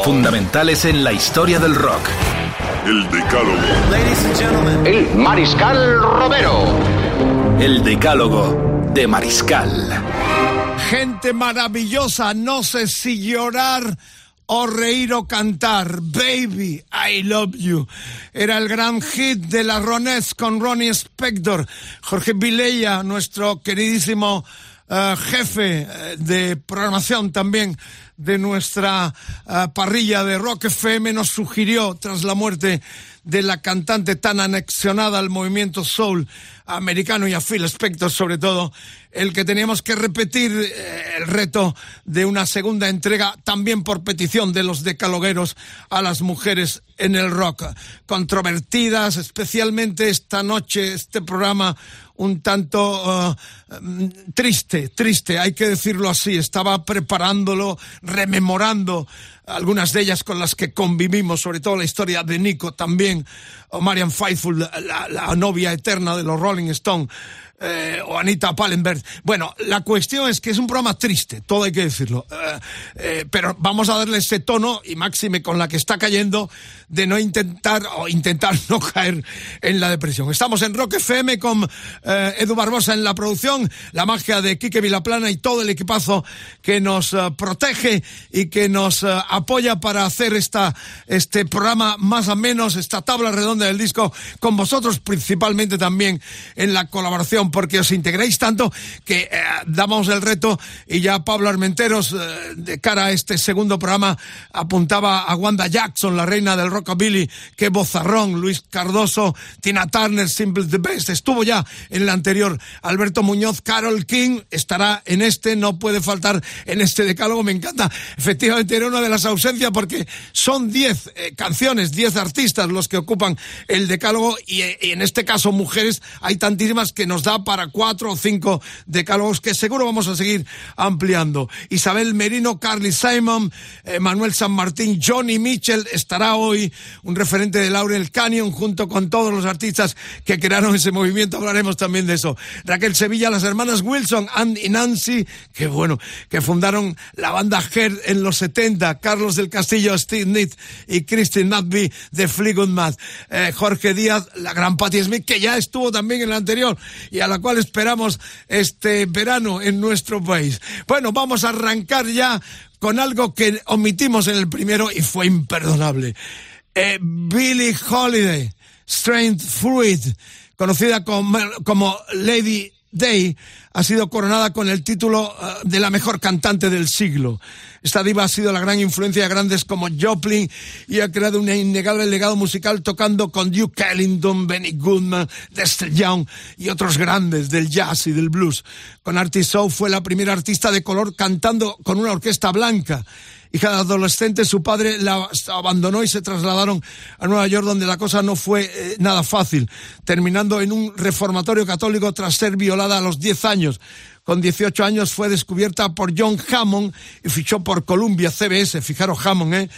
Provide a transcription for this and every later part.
Fundamentales en la historia del rock. El Decálogo. El Mariscal Romero. El Decálogo de Mariscal. Gente maravillosa, no sé si llorar o reír o cantar. Baby, I love you. Era el gran hit de la Rones con Ronnie Spector. Jorge Vilella, nuestro queridísimo eh, jefe eh, de programación también de nuestra eh, parrilla de Rock FM, nos sugirió, tras la muerte de la cantante tan anexionada al movimiento soul americano y a Phil Spector sobre todo, el que teníamos que repetir eh, el reto de una segunda entrega también por petición de los decalogueros a las mujeres en el rock. Controvertidas, especialmente esta noche, este programa un tanto uh, triste, triste, hay que decirlo así. Estaba preparándolo, rememorando algunas de ellas con las que convivimos, sobre todo la historia de Nico también, o Marian Faithful, la, la novia eterna de los Rolling Stones. Eh, o Anita Pallenberg. Bueno, la cuestión es que es un programa triste, todo hay que decirlo. Eh, eh, pero vamos a darle ese tono, y máxime con la que está cayendo, de no intentar, o intentar no caer en la depresión. Estamos en Rock FM con Edu Barbosa en la producción, la magia de Quique Vilaplana y todo el equipazo que nos protege y que nos apoya para hacer esta, este programa más o menos, esta tabla redonda del disco, con vosotros principalmente también en la colaboración porque os integréis tanto que eh, damos el reto y ya Pablo Armenteros, eh, de cara a este segundo programa, apuntaba a Wanda Jackson, la reina del rockabilly, que bozarrón, Luis Cardoso, Tina Turner, Simple the Best, estuvo ya en el anterior, Alberto Muñoz, Carol King, estará en este, no puede faltar en este decálogo, me encanta, efectivamente era una de las ausencias porque son 10 eh, canciones, 10 artistas los que ocupan el decálogo y, y en este caso mujeres, hay tantísimas que nos da para cuatro o cinco decálogos que seguro vamos a seguir ampliando. Isabel Merino, Carly Simon, eh, Manuel San Martín, Johnny Mitchell estará hoy, un referente de Laurel Canyon, junto con todos los artistas que crearon ese movimiento. Hablaremos también de eso. Raquel Sevilla, las hermanas Wilson, Ann y Nancy, que bueno, que fundaron la banda Head en los 70, Carlos del Castillo, Steve Nitt y Christine Madby de Fleetwood Mac. Eh, Jorge Díaz, la gran Patti Smith, que ya estuvo también en el anterior, y a la cual esperamos este verano en nuestro país. Bueno, vamos a arrancar ya con algo que omitimos en el primero y fue imperdonable. Eh, Billie Holiday, Strength Fruit, conocida como, como Lady Day ha sido coronada con el título eh, de la mejor cantante del siglo. Esta diva ha sido la gran influencia de grandes como Joplin y ha creado un innegable legado musical tocando con Duke Ellington, Benny Goodman, Dexter Young y otros grandes del jazz y del blues. Con Artie Shaw fue la primera artista de color cantando con una orquesta blanca hija adolescente, su padre la abandonó y se trasladaron a Nueva York, donde la cosa no fue eh, nada fácil, terminando en un reformatorio católico tras ser violada a los 10 años. Con 18 años fue descubierta por John Hammond y fichó por Columbia CBS. Fijaros Hammond, ¿eh?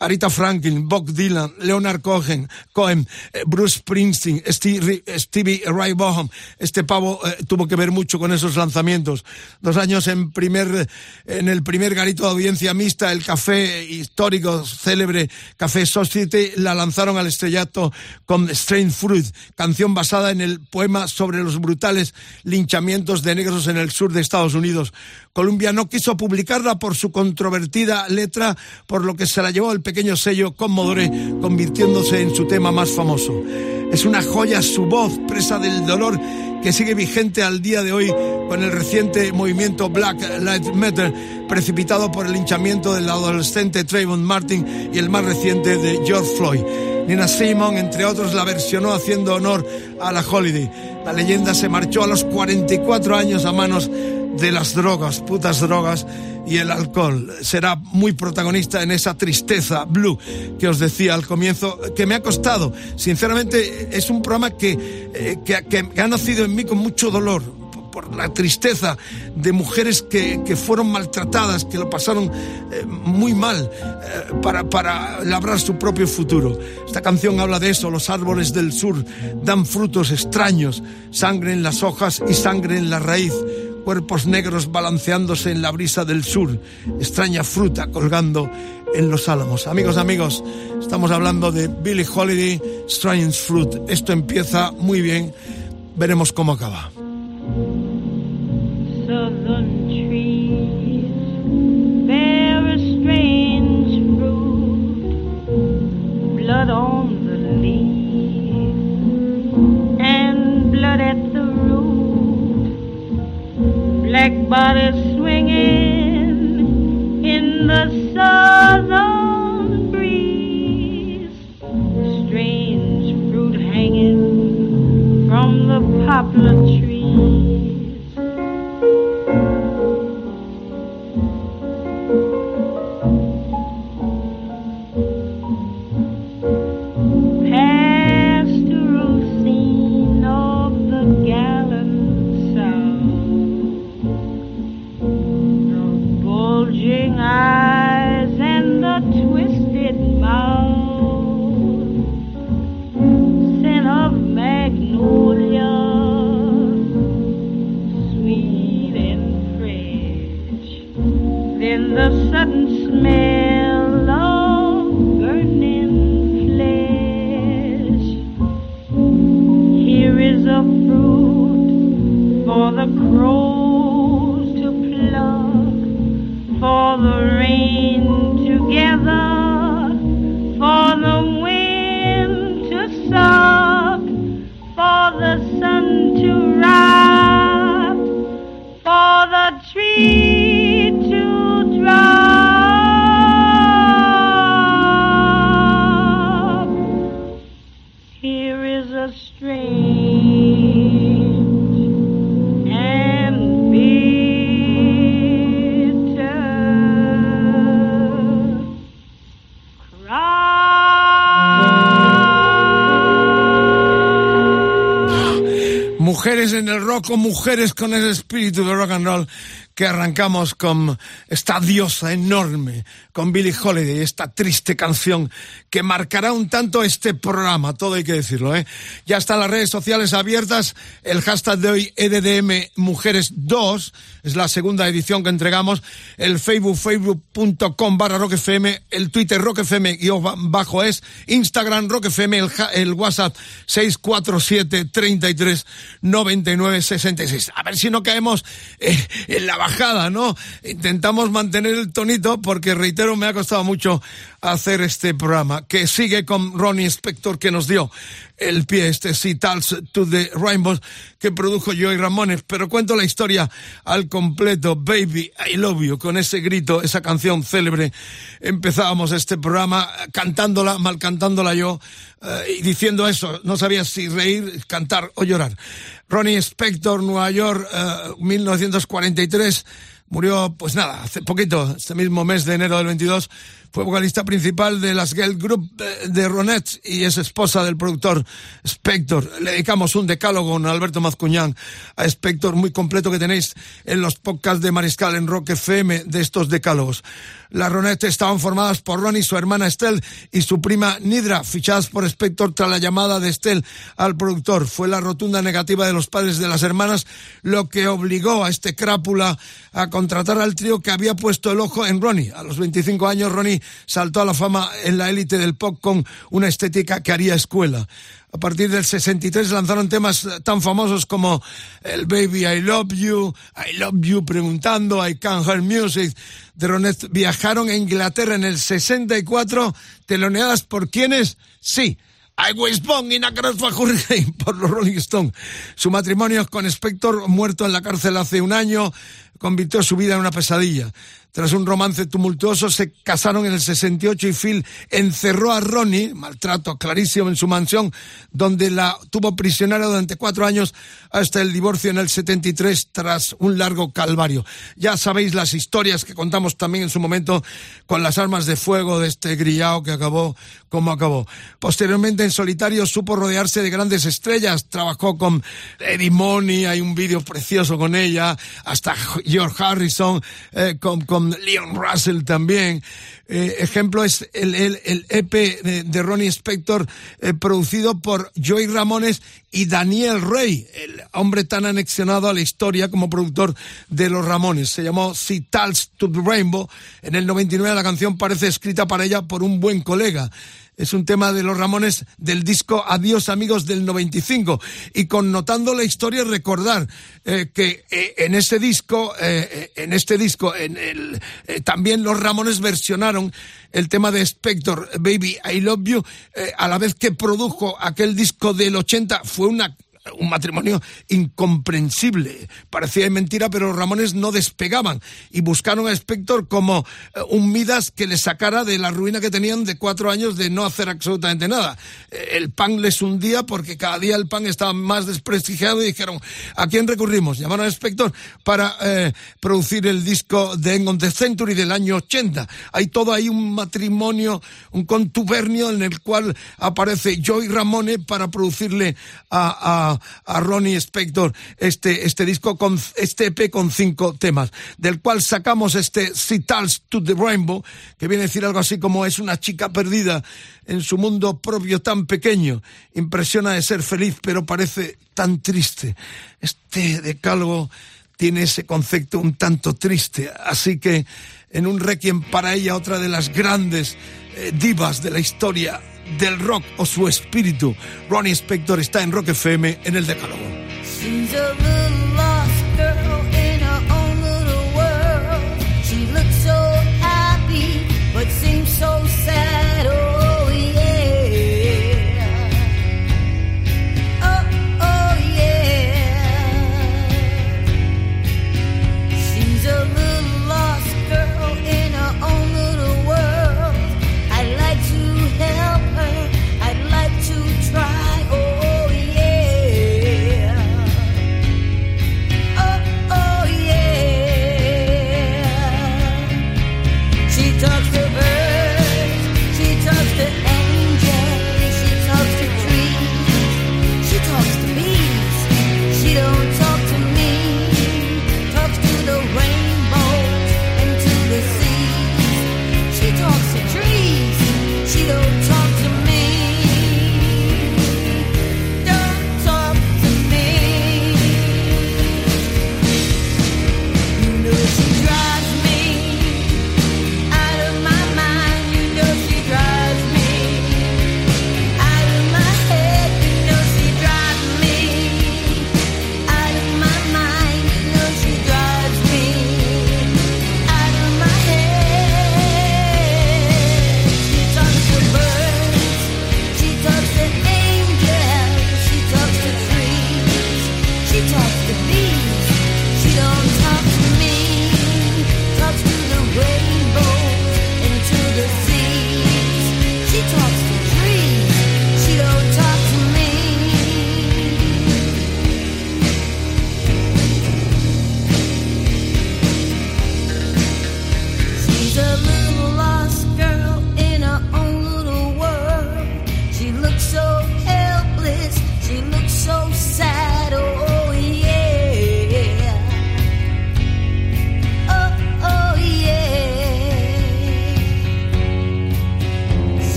Arita Franklin, Bob Dylan, Leonard Cohen, Cohen, eh, Bruce Springsteen, Stevie, Ray Vaughan. Este pavo eh, tuvo que ver mucho con esos lanzamientos. Dos años en primer, en el primer garito de audiencia mixta, el café histórico, célebre Café Society, la lanzaron al estrellato con Strange Fruit, canción basada en el poema sobre los brutales linchamientos de negros en el sur de Estados Unidos. Columbia no quiso publicarla por su controvertida letra, por lo que se la llevó el pequeño sello Commodore, convirtiéndose en su tema más famoso. Es una joya su voz, presa del dolor, que sigue vigente al día de hoy con el reciente movimiento Black Lives Matter, precipitado por el hinchamiento del adolescente Trayvon Martin y el más reciente de George Floyd. Nina Simon, entre otros, la versionó haciendo honor a la Holiday. La leyenda se marchó a los 44 años a manos de las drogas, putas drogas y el alcohol. Será muy protagonista en esa tristeza blue que os decía al comienzo, que me ha costado. Sinceramente, es un programa que, eh, que ha nacido en mí con mucho dolor por la tristeza de mujeres que, que fueron maltratadas, que lo pasaron eh, muy mal eh, para, para labrar su propio futuro. Esta canción habla de eso, los árboles del sur dan frutos extraños, sangre en las hojas y sangre en la raíz cuerpos negros balanceándose en la brisa del sur, extraña fruta colgando en los álamos. Amigos, amigos, estamos hablando de Billie Holiday, Strange Fruit. Esto empieza muy bien, veremos cómo acaba. couldn't mujeres con ese espíritu de rock and roll que arrancamos con esta diosa enorme, con Billie Holiday, esta triste canción que marcará un tanto este programa, todo hay que decirlo, ¿eh? Ya están las redes sociales abiertas, el hashtag de hoy EDDM Mujeres 2, es la segunda edición que entregamos, el Facebook, facebook.com barra roquefm, el Twitter roquefm bajo es, Instagram roquefm, el, el WhatsApp 647 33 99 66. A ver si no caemos eh, en la ¿no? Intentamos mantener el tonito porque, reitero, me ha costado mucho hacer este programa, que sigue con Ronnie Spector, que nos dio el pie, este Tals to the Rainbows, que produjo Joey Ramones. Pero cuento la historia al completo, Baby, I Love You, con ese grito, esa canción célebre. Empezábamos este programa cantándola, mal cantándola yo, eh, y diciendo eso, no sabía si reír, cantar o llorar. Ronnie Spector, Nueva York, 1943, eh, murió, pues nada, hace poquito, este mismo mes de enero del 22, fue vocalista principal de las Girl Group de Ronet y es esposa del productor Spector. Le dedicamos un decálogo a Alberto Mazcuñán a Spector muy completo que tenéis en los podcasts de Mariscal en Rock FM de estos decálogos. Las Ronet estaban formadas por Ronnie, su hermana Estelle y su prima Nidra, fichadas por Spector tras la llamada de Estelle al productor. Fue la rotunda negativa de los padres de las hermanas lo que obligó a este crápula a contratar al trío que había puesto el ojo en Ronnie. A los 25 años Ronnie saltó a la fama en la élite del pop con una estética que haría escuela. A partir del 63 lanzaron temas tan famosos como el Baby I Love You, I Love You preguntando, I Can't Hear Music. De Ronet viajaron a Inglaterra en el 64, teloneadas por quienes, sí, I was born in a por los Rolling Stones. Su matrimonio con Spector, muerto en la cárcel hace un año, convirtió su vida en una pesadilla. Tras un romance tumultuoso se casaron en el 68 y Phil encerró a Ronnie, maltrato clarísimo en su mansión, donde la tuvo prisionera durante cuatro años hasta el divorcio en el 73 tras un largo calvario. Ya sabéis las historias que contamos también en su momento con las armas de fuego de este grillao que acabó como acabó. Posteriormente en solitario supo rodearse de grandes estrellas, trabajó con Eddie Money, hay un vídeo precioso con ella, hasta George Harrison, eh, con, con Leon Russell también. Eh, ejemplo es el, el, el EP de, Ronnie Spector eh, producido por Joey Ramones y Daniel Rey, el hombre tan anexionado a la historia como productor de los Ramones. Se llamó Si Tals to the Rainbow. En el 99 la canción parece escrita para ella por un buen colega es un tema de los Ramones del disco Adiós amigos del 95 y connotando la historia recordar eh, que eh, en ese disco eh, en este disco también los Ramones versionaron el tema de Spector Baby I Love You a la vez que produjo aquel disco del 80 fue una un matrimonio incomprensible. Parecía mentira, pero los Ramones no despegaban y buscaron a Spector como eh, un Midas que le sacara de la ruina que tenían de cuatro años de no hacer absolutamente nada. Eh, el pan les hundía porque cada día el pan estaba más desprestigiado y dijeron, ¿a quién recurrimos? Llamaron a Spector para eh, producir el disco de End of the Century del año 80. Hay todo ahí un matrimonio, un contubernio en el cual aparece Joey Ramone para producirle a, a a, Ronnie Spector este, este disco con este EP con cinco temas, del cual sacamos este Citals to the Rainbow, que viene a decir algo así como es una chica perdida en su mundo propio tan pequeño, impresiona de ser feliz, pero parece tan triste. Este decálogo tiene ese concepto un tanto triste, así que en un requiem para ella, otra de las grandes eh, divas de la historia del rock o su espíritu. Ronnie Spector está en Rock FM en el Decálogo.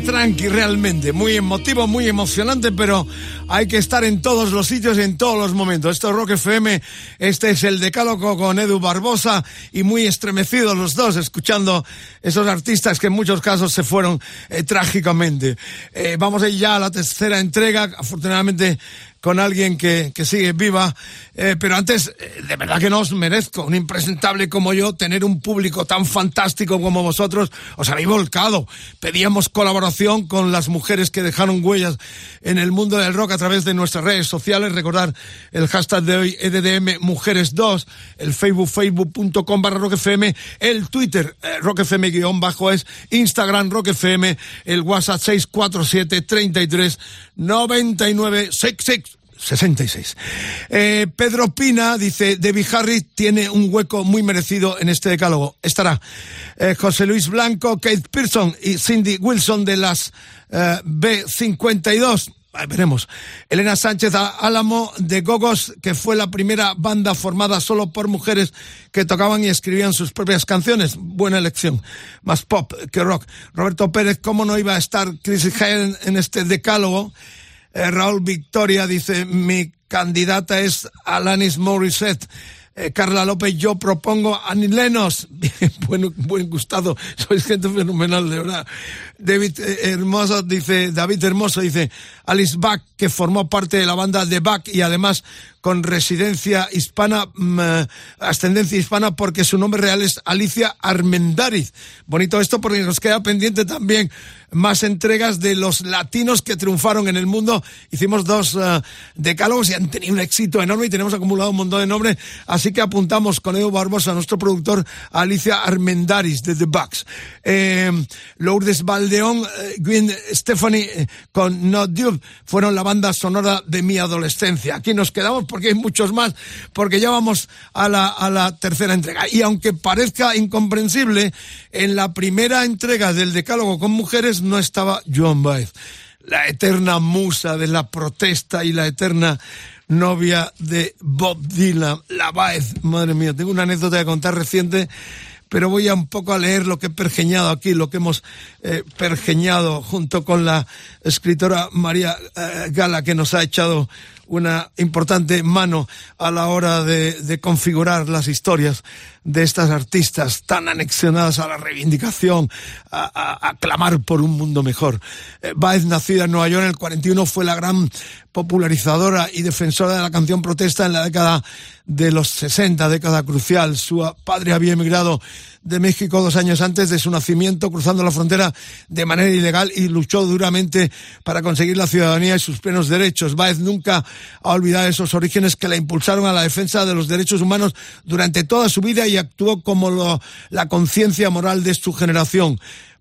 Tranqui realmente, muy emotivo, muy emocionante, pero hay que estar en todos los sitios en todos los momentos. Esto es Rock FM, este es el Decálogo con Edu Barbosa y muy estremecidos los dos escuchando esos artistas que en muchos casos se fueron eh, trágicamente. Eh, vamos a ir ya a la tercera entrega, afortunadamente con alguien que, que sigue viva. Eh, pero antes, eh, de verdad que no os merezco, un impresentable como yo, tener un público tan fantástico como vosotros. Os habéis volcado. Pedíamos colaboración con las mujeres que dejaron huellas en el mundo del rock a través de nuestras redes sociales. Recordar el hashtag de hoy, EDDM Mujeres2, el Facebook, facebook.com barra rockfm, el Twitter, eh, rockfm guion bajo es, Instagram rockfm, el WhatsApp 647 33 99 66. 66. Eh, Pedro Pina dice, Debbie Harris tiene un hueco muy merecido en este decálogo. Estará eh, José Luis Blanco, Kate Pearson y Cindy Wilson de las eh, B52. Veremos. Elena Sánchez Álamo de Gogos, que fue la primera banda formada solo por mujeres que tocaban y escribían sus propias canciones. Buena elección. Más pop que rock. Roberto Pérez, ¿cómo no iba a estar Chris Hale en este decálogo? Eh, Raúl Victoria dice, mi candidata es Alanis Morissette. Eh, Carla López, yo propongo a Lenos. buen, buen gustado, sois gente fenomenal, de verdad. David eh, Hermoso dice, David Hermoso dice, Alice Bach, que formó parte de la banda de Bach y además con residencia hispana, mm, ascendencia hispana, porque su nombre real es Alicia Armendariz. Bonito esto porque nos queda pendiente también más entregas de los latinos que triunfaron en el mundo. Hicimos dos uh, decálogos y han tenido un éxito enorme y tenemos acumulado un montón de nombres. Así que apuntamos con Edu Barbosa, nuestro productor, Alicia Armendaris de The Bucks. Eh, Lourdes Valdeón, eh, Gwen Stephanie eh, con No Dude fueron la banda sonora de mi adolescencia. Aquí nos quedamos porque hay muchos más, porque ya vamos a la, a la tercera entrega. Y aunque parezca incomprensible, en la primera entrega del Decálogo con Mujeres no estaba Joan Baez, la eterna musa de la protesta y la eterna novia de Bob Dylan, la Baez. Madre mía, tengo una anécdota de contar reciente pero voy a un poco a leer lo que he pergeñado aquí, lo que hemos eh, pergeñado junto con la escritora María eh, Gala, que nos ha echado una importante mano a la hora de, configurar las historias de estas artistas tan anexionadas a la reivindicación, a, clamar por un mundo mejor. Eh, Baez, nacida en Nueva York en el 41, fue la gran popularizadora y defensora de la canción protesta en la década de los 60, década crucial. Su padre había emigrado de México dos años antes de su nacimiento, cruzando la frontera de manera ilegal y luchó duramente para conseguir la ciudadanía y sus plenos derechos. Baez nunca ha olvidado esos orígenes que la impulsaron a la defensa de los derechos humanos durante toda su vida y actuó como la conciencia moral de su generación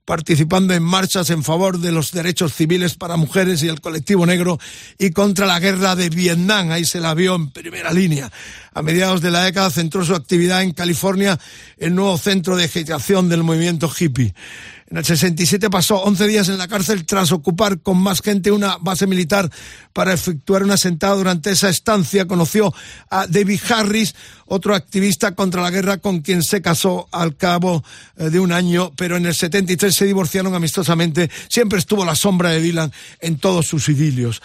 participando en marchas en favor de los derechos civiles para mujeres y el colectivo negro y contra la guerra de Vietnam. Ahí se la vio en primera línea. A mediados de la década centró su actividad en California, el nuevo centro de agitación del movimiento hippie. En el 67 pasó 11 días en la cárcel tras ocupar con más gente una base militar para efectuar un asentado. Durante esa estancia conoció a David Harris, otro activista contra la guerra con quien se casó al cabo de un año, pero en el 73 se divorciaron amistosamente. Siempre estuvo la sombra de Dylan en todos sus idilios.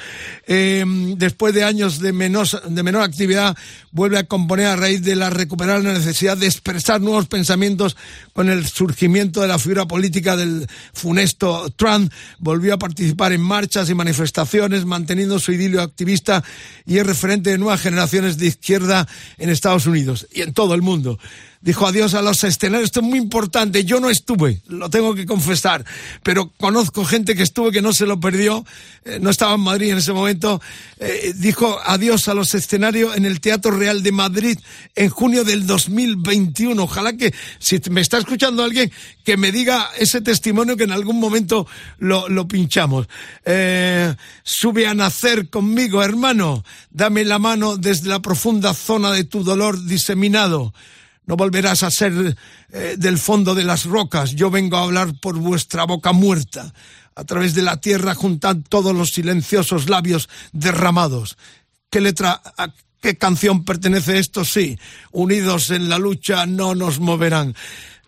Eh, después de años de menor, de menor actividad, vuelve a componer a raíz de la recuperar la necesidad de expresar nuevos pensamientos con el surgimiento de la figura política del funesto Trump. Volvió a participar en marchas y manifestaciones, manteniendo su idilio activista y es referente de nuevas generaciones de izquierda en Estados Unidos y en todo el mundo dijo adiós a los escenarios. Esto es muy importante. Yo no estuve, lo tengo que confesar, pero conozco gente que estuvo que no se lo perdió. Eh, no estaba en Madrid en ese momento. Eh, dijo adiós a los escenarios en el Teatro Real de Madrid en junio del 2021. Ojalá que, si me está escuchando alguien, que me diga ese testimonio que en algún momento lo, lo pinchamos. Eh, sube a nacer conmigo, hermano. Dame la mano desde la profunda zona de tu dolor diseminado. No volverás a ser eh, del fondo de las rocas. Yo vengo a hablar por vuestra boca muerta. A través de la tierra juntad todos los silenciosos labios derramados. ¿Qué letra, a qué canción pertenece esto? Sí, unidos en la lucha no nos moverán.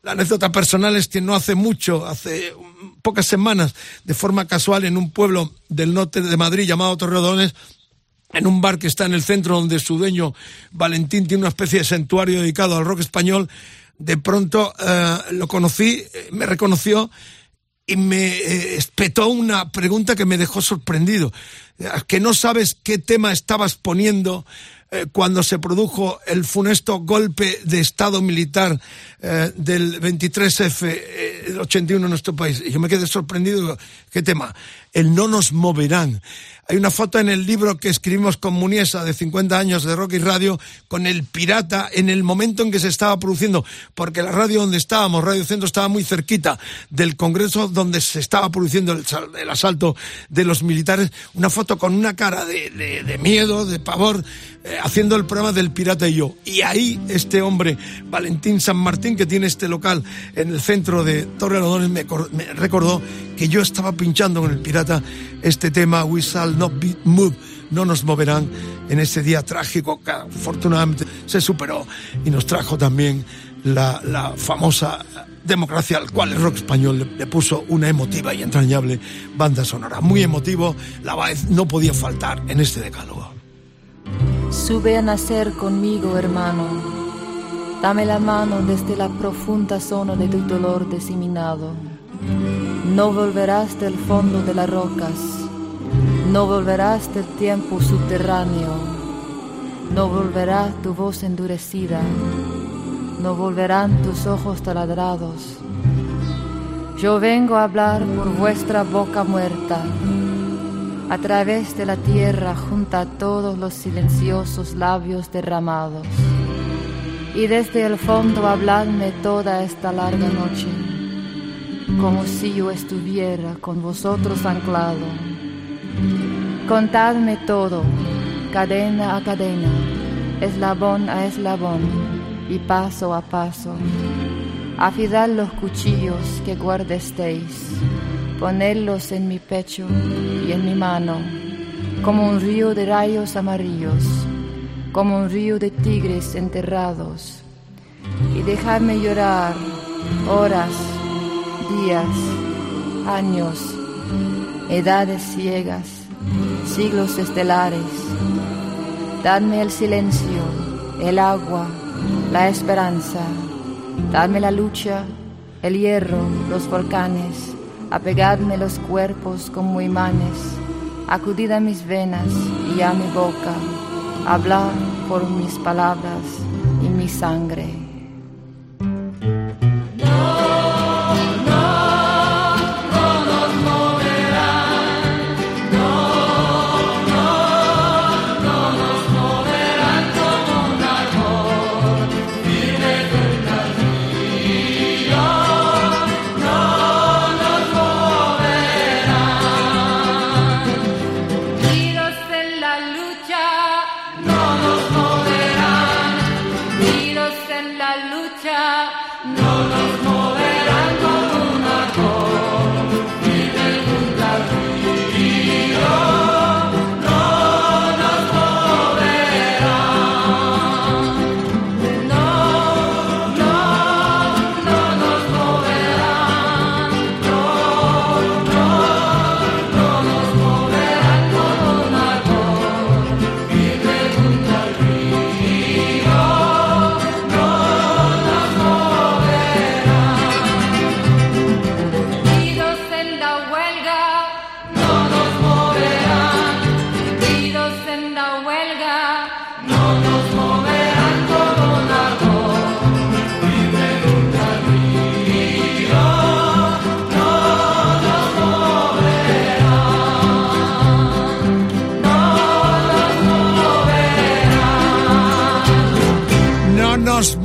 La anécdota personal es que no hace mucho, hace pocas semanas, de forma casual, en un pueblo del norte de Madrid llamado Torredones, en un bar que está en el centro donde su dueño Valentín tiene una especie de santuario dedicado al rock español, de pronto eh, lo conocí, eh, me reconoció y me eh, espetó una pregunta que me dejó sorprendido. Que no sabes qué tema estabas poniendo cuando se produjo el funesto golpe de Estado militar del 23F, eh, el 81 en nuestro país. Y yo me quedé sorprendido. ¿Qué tema? El no nos moverán. Hay una foto en el libro que escribimos con Muniesa de 50 años de rock y radio con el pirata en el momento en que se estaba produciendo, porque la radio donde estábamos, Radio Centro, estaba muy cerquita del Congreso donde se estaba produciendo el, el asalto de los militares. Una foto con una cara de, miedo, de pavor, eh, haciendo el programa del pirata y yo. Y ahí este hombre, Valentín San Martín, que tiene este local en el centro de Torre Lodones, me, me recordó que yo estaba pinchando con el pirata este tema We Shall Not Be Moved, no nos moverán en ese día trágico que afortunadamente se superó y nos trajo también la, la famosa democracia al cual el rock español le, le, puso una emotiva y entrañable banda sonora. Muy emotivo, la vez no podía faltar en este decálogo. Sube a nacer conmigo, hermano. Dame la mano desde la profunda zona de tu dolor diseminado. No volverás del fondo de las rocas, no volverás del tiempo subterráneo, no volverá tu voz endurecida, no volverán tus ojos taladrados. Yo vengo a hablar por vuestra boca muerta, a través de la tierra junto a todos los silenciosos labios derramados, y desde el fondo habladme toda esta larga noche como si yo estuviera con vosotros anclado. Contadme todo, cadena a cadena, eslabón a eslabón y paso a paso. Afidad los cuchillos que guardestéis, ponedlos en mi pecho y en mi mano, como un río de rayos amarillos, como un río de tigres enterrados, y dejadme llorar horas días, años, edades ciegas, siglos estelares. Dadme el silencio, el agua, la esperanza. Dadme la lucha, el hierro, los volcanes. Apegadme los cuerpos como imanes. Acudid a mis venas y a mi boca. Hablad por mis palabras y mi sangre.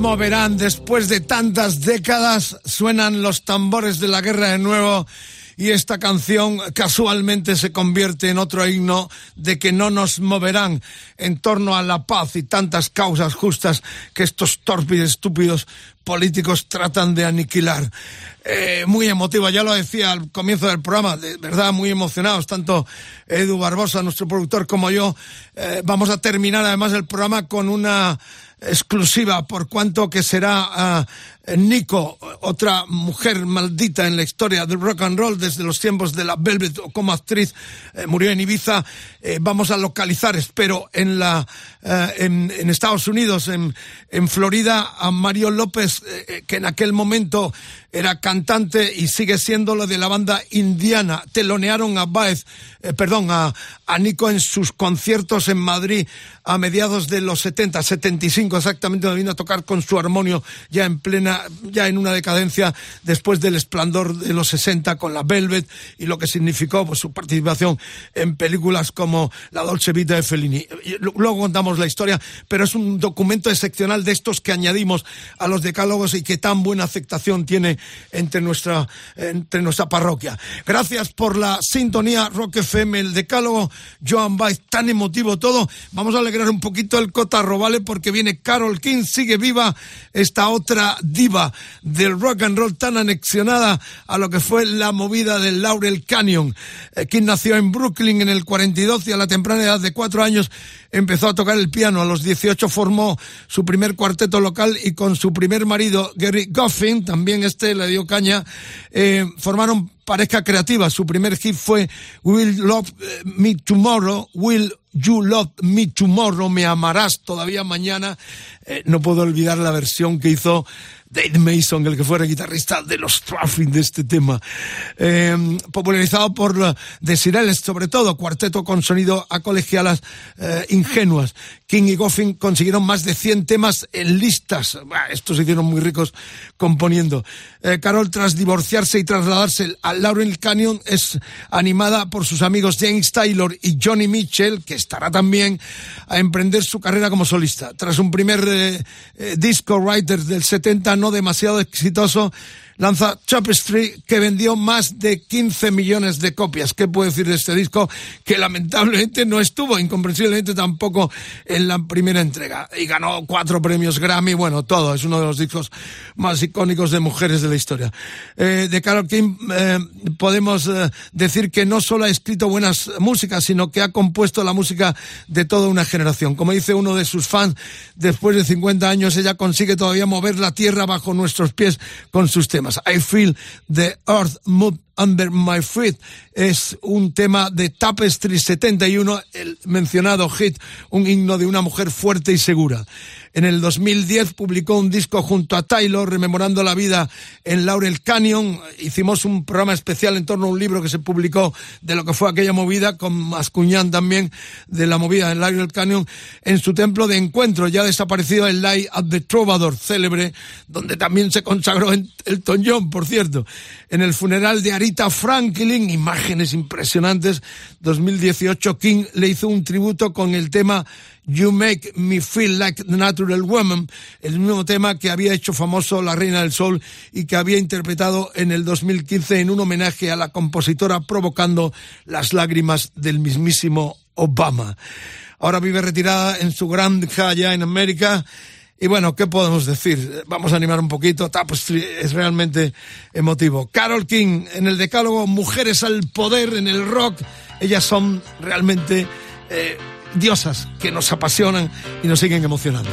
Moverán después de tantas décadas suenan los tambores de la guerra de nuevo y esta canción casualmente se convierte en otro himno de que no nos moverán en torno a la paz y tantas causas justas que estos tórpidos estúpidos políticos tratan de aniquilar. Eh, muy emotiva, ya lo decía al comienzo del programa, de verdad muy emocionados, tanto Edu Barbosa, nuestro productor, como yo. Eh, vamos a terminar además el programa con una exclusiva, por cuanto que será uh, Nico, otra mujer maldita en la historia del rock and roll desde los tiempos de la Velvet como actriz eh, murió en Ibiza. Eh, vamos a localizar, espero, en la eh, en, Estados Unidos, en, en Florida, a Mario López, que en aquel momento era cantante y sigue siendo lo de la banda indiana. Telonearon a Baez, perdón, a, a, Nico en sus conciertos en Madrid a mediados de los 70, 75 exactamente, donde vino a tocar con su armonio ya en plena, ya en una decadencia después del esplendor de los 60 con la Velvet y lo que significó pues, su participación en películas como La Dolce Vita de Fellini. Luego contamos la historia, pero es un documento excepcional de estos que añadimos a los decálogos y que tan buena aceptación tiene entre nuestra, entre nuestra parroquia. Gracias por la sintonía Rock FM, el decálogo, Joan Baez, tan emotivo todo. Vamos a alegrar un poquito el cotarro, ¿vale? Porque viene Carol King, sigue viva esta otra del rock and roll tan anexionada a lo que fue la movida del Laurel Canyon. Eh, nació en Brooklyn en el 42 y a la temprana edad de cuatro años empezó a tocar el piano. A los 18 formó su primer cuarteto local y con su primer marido, Gary Goffin, también este le dio caña, eh, formaron pareja creativa. Su primer hit fue Will Love Me Tomorrow, Will You Love Me Tomorrow, Me Amarás todavía mañana. Eh, no puedo olvidar la versión que hizo Dave Mason, el que fuera guitarrista de los Traffic de este tema. Eh, popularizado por The Sireles, sobre todo, cuarteto con sonido a colegialas eh, ingenuas. King y Goffin consiguieron más de 100 temas en listas. Estos se hicieron muy ricos componiendo. Eh, Carol, tras divorciarse y trasladarse al Laurel Canyon, es animada por sus amigos James Taylor y Johnny Mitchell, que estará también a emprender su carrera como solista. Tras un primer disco writer del 70 no demasiado exitoso, lanza Street que vendió más de 15 millones de copias. ¿Qué puedo decir de este disco? Que lamentablemente no estuvo, incomprensiblemente tampoco en la primera entrega. Y ganó cuatro premios Grammy, bueno, todo. Es uno de los discos más icónicos de mujeres de la historia. Eh, de Carol King eh, podemos eh, decir que no solo ha escrito buenas músicas, sino que ha compuesto la música de toda una generación. Como dice uno de sus fans, después de 50 años ella consigue todavía mover la tierra bajo nuestros pies con sus temas. I Feel the Earth Move Under My Feet es un tema de Tapestry 71, el mencionado hit, un himno de una mujer fuerte y segura. En el 2010 publicó un disco junto a Taylor rememorando la vida en Laurel Canyon. Hicimos un programa especial en torno a un libro que se publicó de lo que fue aquella movida, con Mascuñán también, de la movida en Laurel Canyon, en su templo de encuentro, ya desaparecido el Light at the Trovador, célebre, donde también se consagró el John, por cierto. En el funeral de Arita Franklin, imágenes impresionantes, 2018, King le hizo un tributo con el tema You Make Me Feel Like the Natural Woman, el mismo tema que había hecho famoso la Reina del Sol y que había interpretado en el 2015 en un homenaje a la compositora provocando las lágrimas del mismísimo Obama. Ahora vive retirada en su granja allá en América. Y bueno, ¿qué podemos decir? Vamos a animar un poquito. Tapestry es realmente emotivo. Carol King en el decálogo Mujeres al Poder en el rock. Ellas son realmente eh, diosas que nos apasionan y nos siguen emocionando.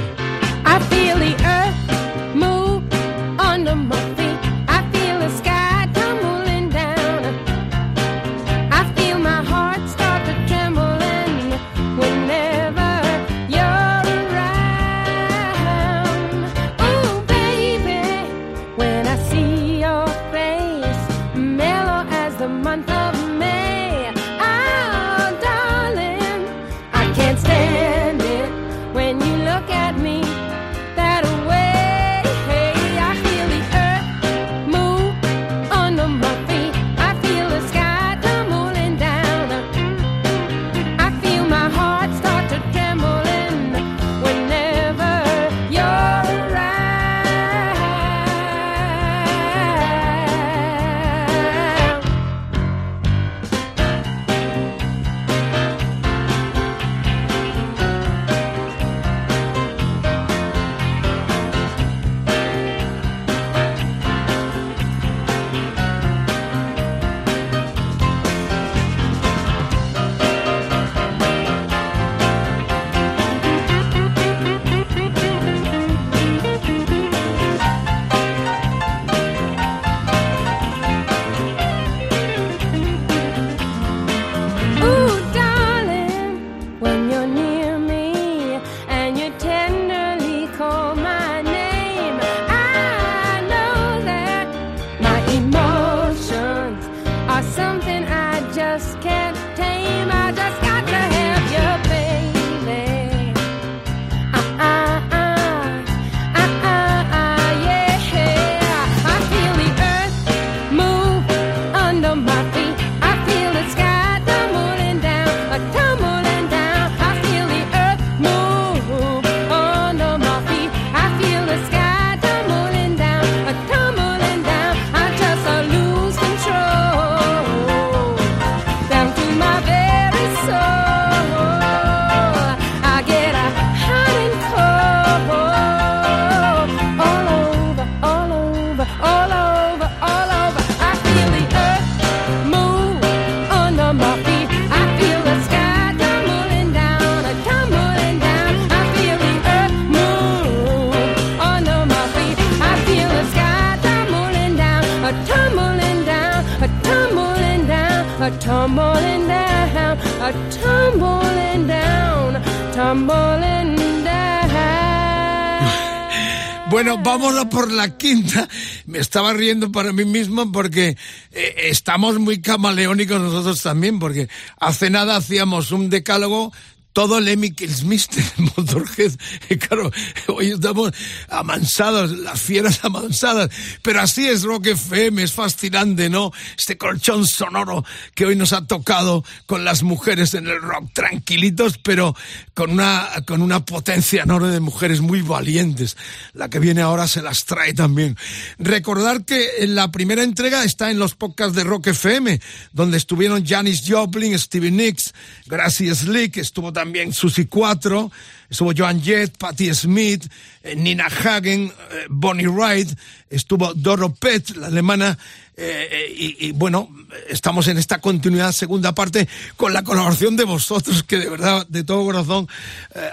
Bueno, a por la quinta. Me estaba riendo para mí mismo porque eh, estamos muy camaleónicos nosotros también, porque hace nada hacíamos un decálogo todo Lemmy Kilsmister, Motorhead. Y claro, hoy estamos amansados, las fieras amansadas. Pero así es Rock FM, es fascinante, ¿no? Este colchón sonoro que hoy nos ha tocado con las mujeres en el rock, tranquilitos, pero con una, con una potencia enorme de mujeres muy valientes. La que viene ahora se las trae también. Recordar que la primera entrega está en los podcasts de Rock FM, donde estuvieron Janis Joplin, Stevie Nicks, Gracie Slick, estuvo también Susie 4, estuvo Joan Jett, Patti Smith, eh, Nina Hagen, eh, Bonnie Wright, estuvo Doro Pett, la alemana, eh, y, bueno, estamos en esta continuidad, segunda parte, con la colaboración de vosotros, que de verdad, de todo corazón,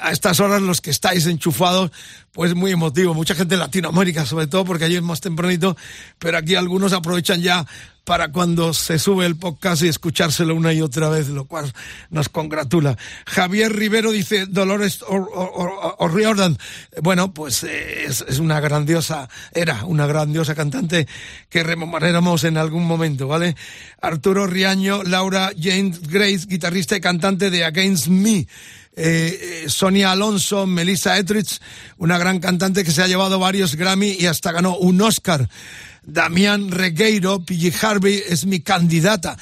a estas horas los que estáis enchufados, pues muy emotivo. Mucha gente en Latinoamérica, sobre todo, porque allí es más tempranito, pero aquí algunos aprovechan ya para cuando se sube el podcast y escuchárselo una y otra vez, lo cual nos congratula. Javier Rivero dice Dolores O'Riordan. Bueno, pues eh, es, una grandiosa, era una grandiosa cantante que rememoraremos en algún momento, ¿vale? Arturo Riaño, Laura James Grace, guitarrista y cantante de Against Me. Eh, Sonia Alonso, Melissa Etrich, una gran cantante que se ha llevado varios Grammy y hasta ganó un Oscar. Damián Regueiro, P.G. Harvey es mi candidata.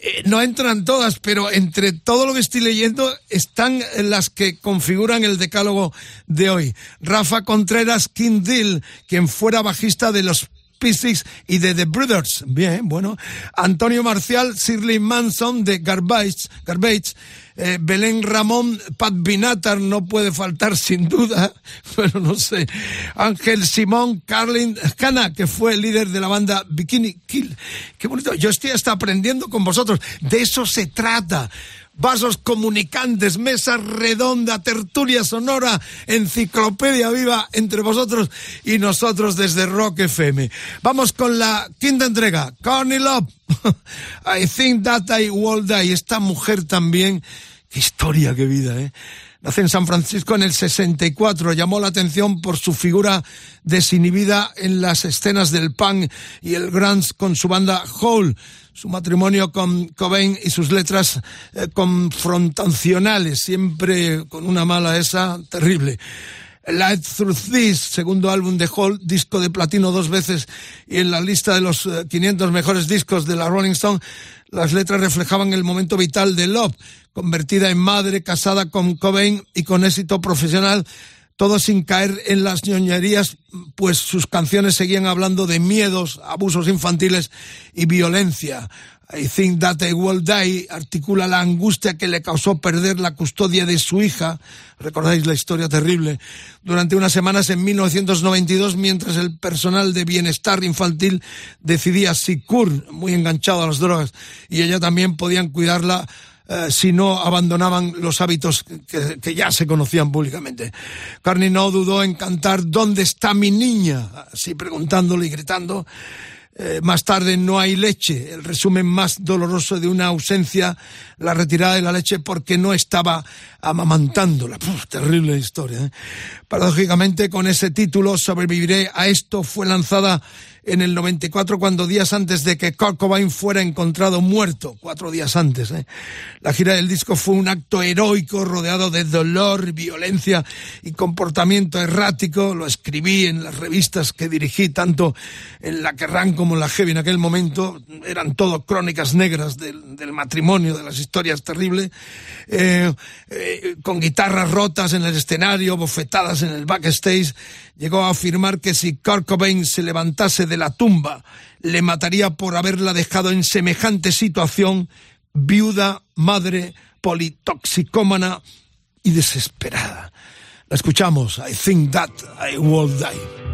Eh, no entran todas, pero entre todo lo que estoy leyendo están las que configuran el decálogo de hoy. Rafa Contreras King Dill, quien fuera bajista de los P6 y de The Brothers. Bien, bueno. Antonio Marcial, Shirley Manson de Garbage, Garbage eh, Belén Ramón, Pat Binatar no puede faltar sin duda, bueno, no sé, Ángel Simón, Carlin Cana, que fue el líder de la banda Bikini Kill. Qué bonito, yo estoy hasta aprendiendo con vosotros, de eso se trata vasos comunicantes, mesa redonda, tertulia sonora, enciclopedia viva entre vosotros y nosotros desde Rock FM. Vamos con la quinta entrega, Connie Love. I think that I will die. Esta mujer también, qué historia, qué vida, ¿eh? Nace en San Francisco en el 64, llamó la atención por su figura desinhibida en las escenas del punk y el grunge con su banda Hole su matrimonio con Cobain y sus letras eh, confrontacionales, siempre con una mala esa terrible. Light Through This, segundo álbum de Hall, disco de platino dos veces y en la lista de los 500 mejores discos de la Rolling Stone, las letras reflejaban el momento vital de Love, convertida en madre, casada con Cobain y con éxito profesional, todo sin caer en las ñoñerías, pues sus canciones seguían hablando de miedos, abusos infantiles y violencia. I think that I will die articula la angustia que le causó perder la custodia de su hija, recordáis la historia terrible, durante unas semanas en 1992 mientras el personal de bienestar infantil decidía Sicur, muy enganchado a las drogas, y ella también podían cuidarla eh, si no abandonaban los hábitos que, que, ya se conocían públicamente. Carney no dudó en cantar ¿Dónde está mi niña? así preguntándole y gritando. Eh, más tarde no hay leche, el resumen más doloroso de una ausencia, la retirada de la leche porque no estaba amamantándola. Puf, terrible historia. ¿eh? Paradójicamente, con ese título, Sobreviviré a esto, fue lanzada en el 94 cuando días antes de que Kurt Cobain fuera encontrado muerto, cuatro días antes. ¿eh? La gira del disco fue un acto heroico rodeado de dolor, violencia y comportamiento errático. Lo escribí en las revistas que dirigí, tanto en la Kerrang como en la Heavy en aquel momento. Eran todo crónicas negras del, matrimonio, de las historias terribles. Eh, eh, con guitarras rotas en el escenario, bofetadas en el backstage, llegó a afirmar que si Kurt Cobain se levantase de la tumba, le mataría por haberla dejado en semejante situación, viuda, madre, politoxicómana y desesperada. La escuchamos, I think that I will die.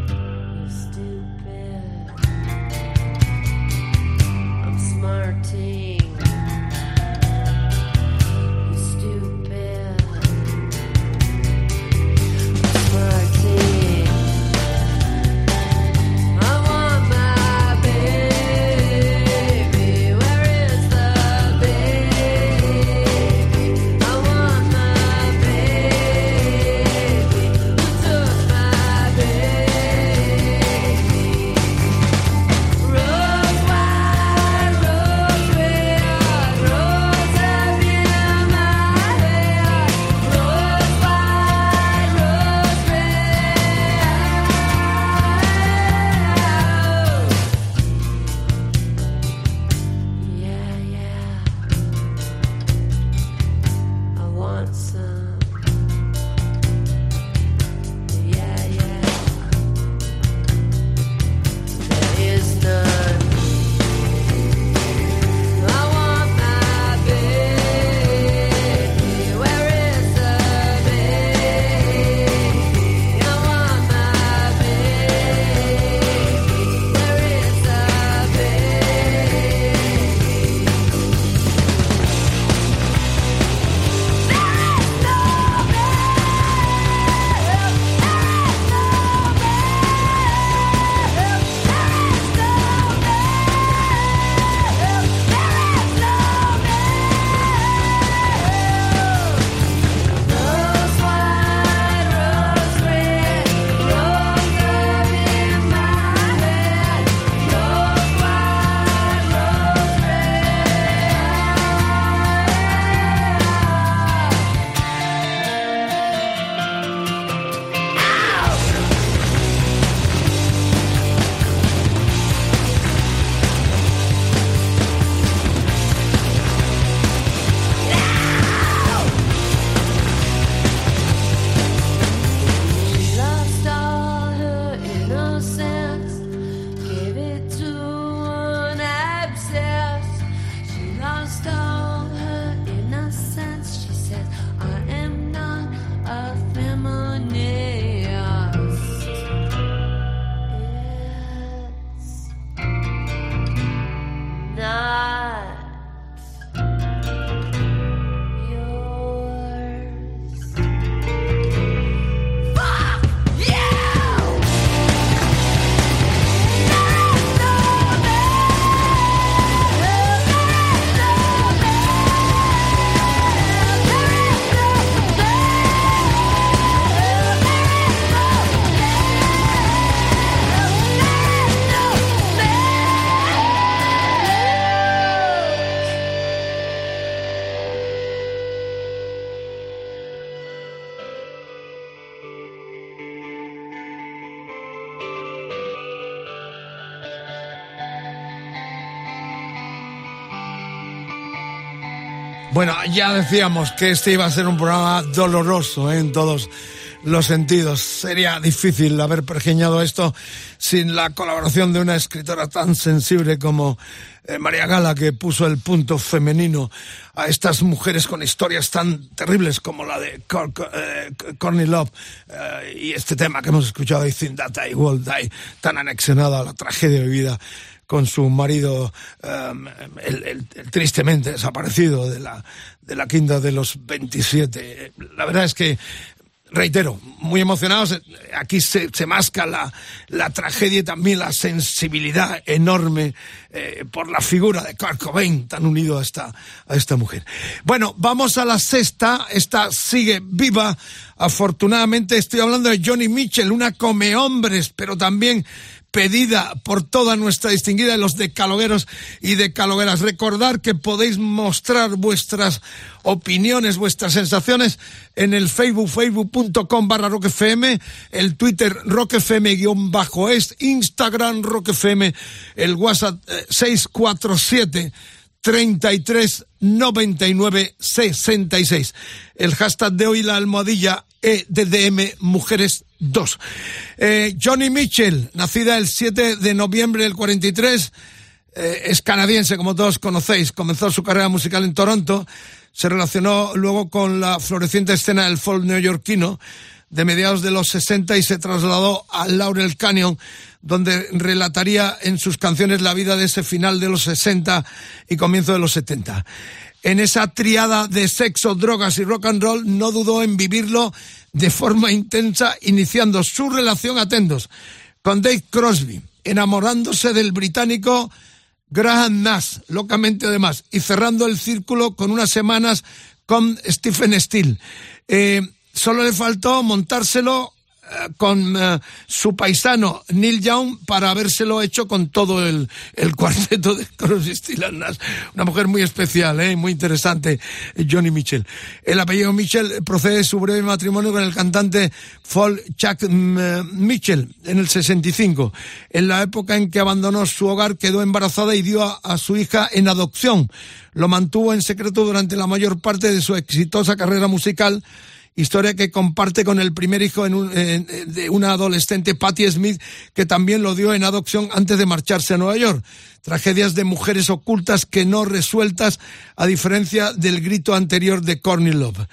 Bueno, ya decíamos que este iba a ser un programa doloroso ¿eh? en todos los sentidos. Sería difícil haber pergeñado esto sin la colaboración de una escritora tan sensible como eh, María Gala, que puso el punto femenino a estas mujeres con historias tan terribles como la de Cor eh, Courtney Love eh, y este tema que hemos escuchado, I Think That I Will Die, tan anexionado a la tragedia vivida con su marido um, el, tristemente desaparecido de la, de la quinta de los 27. La verdad es que reitero, muy emocionados. Aquí se, se masca la, la, tragedia y también la sensibilidad enorme eh, por la figura de Kurt Cobain, tan unido a esta, a esta mujer. Bueno, vamos a la sexta. Esta sigue viva. Afortunadamente estoy hablando de Johnny Mitchell, una come hombres, pero también pedida por toda nuestra distinguida los decalogueros y decalogueras. Recordar que podéis mostrar vuestras opiniones, vuestras sensaciones en el Facebook, facebook.com barra roquefm, el Twitter roquefm guion bajo es, Instagram roquefm, el WhatsApp eh, 647 33 99 66. El hashtag de hoy, la almohadilla EDDM Mujeres 2. Eh, Johnny Mitchell, nacida el 7 de noviembre del 43, eh, es canadiense, como todos conocéis. Comenzó su carrera musical en Toronto. Se relacionó luego con la floreciente escena del folk neoyorquino de mediados de los 60 y se trasladó a Laurel Canyon, donde relataría en sus canciones la vida de ese final de los 60 y comienzo de los 70. En esa triada de sexo, drogas y rock and roll no dudó en vivirlo de forma intensa, iniciando su relación, atentos, con Dave Crosby, enamorándose del británico Graham Nash, locamente además, y cerrando el círculo con unas semanas con Stephen Steele. Eh, solo le faltó montárselo con uh, su paisano Neil Young para habérselo hecho con todo el, el cuarteto de Crosby, Stills Nash. Una mujer muy especial, ¿eh? muy interesante, Johnny Mitchell. El apellido Mitchell procede de su breve matrimonio con el cantante folk Chuck Mitchell en el 65. En la época en que abandonó su hogar quedó embarazada y dio a su hija en adopción. Lo mantuvo en secreto durante la mayor parte de su exitosa carrera musical historia que comparte con el primer hijo un, de una adolescente, Patti Smith, que también lo dio en adopción antes de marcharse a Nueva York. Tragedias de mujeres ocultas que no resueltas, a diferencia del grito anterior de Courtney Love.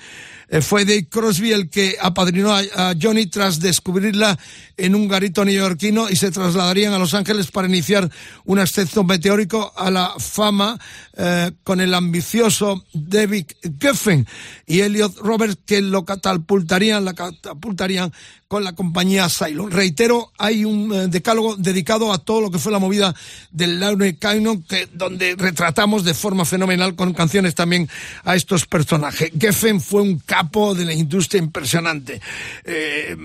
Eh, fue Dave Crosby el que apadrinó a, Johnny tras descubrirla en un garito neoyorquino y se trasladarían a Los Ángeles para iniciar un ascenso meteórico a la fama eh, con el ambicioso David Geffen y Elliot Roberts que lo catapultarían, la catapultarían con la compañía Cylon. Reitero, hay un eh, decálogo dedicado a todo lo que fue la movida del Laurel Canyon, que, donde retratamos de forma fenomenal con canciones también a estos personajes. Geffen fue un capo de la industria impresionante. Eh,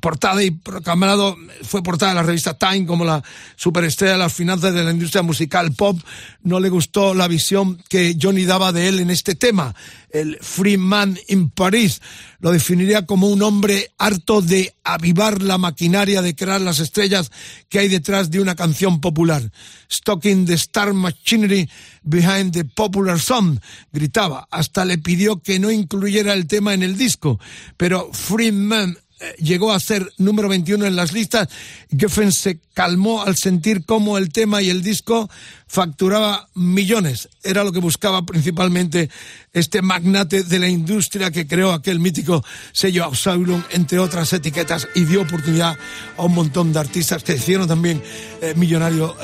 portada y proclamado, fue portada de la revista Time como la superestrella de las finanzas de la industria musical pop. No le gustó la visión que Johnny daba de él en este tema, el Free Man in Paris. Lo definiría como un hombre harto de avivar la maquinaria de crear las estrellas que hay detrás de una canción popular. Stocking the Star Machinery behind the popular song, gritaba. Hasta le pidió que no incluyera el tema en el disco. Pero Free Man llegó a ser número 21 en las listas. Geffen se calmó al sentir cómo el tema y el disco facturaba millones. Era lo que buscaba principalmente este magnate de la industria que creó aquel mítico sello Ausaulum, entre otras etiquetas, y dio oportunidad a un montón de artistas que hicieron también eh, millonario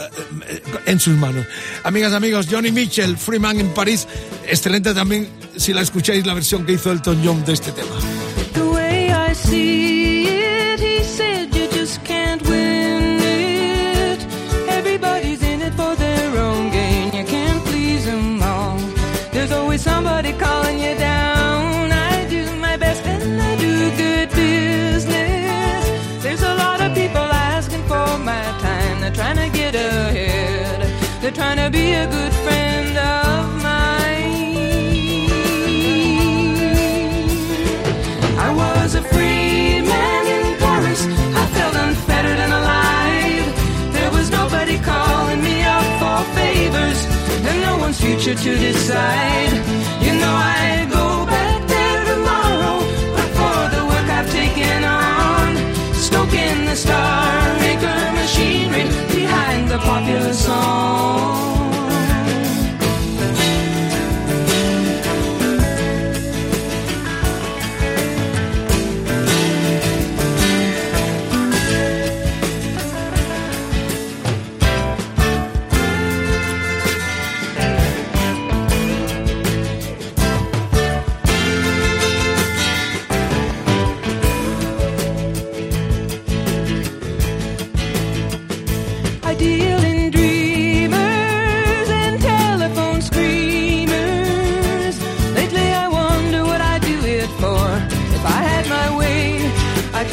eh, en sus manos. Amigas, amigos, Johnny Mitchell, Freeman en París, excelente también si la escucháis la versión que hizo Elton John de este tema. Future to decide. You know I go back there tomorrow, but for the work I've taken on, stoking the star maker machinery behind the popular song.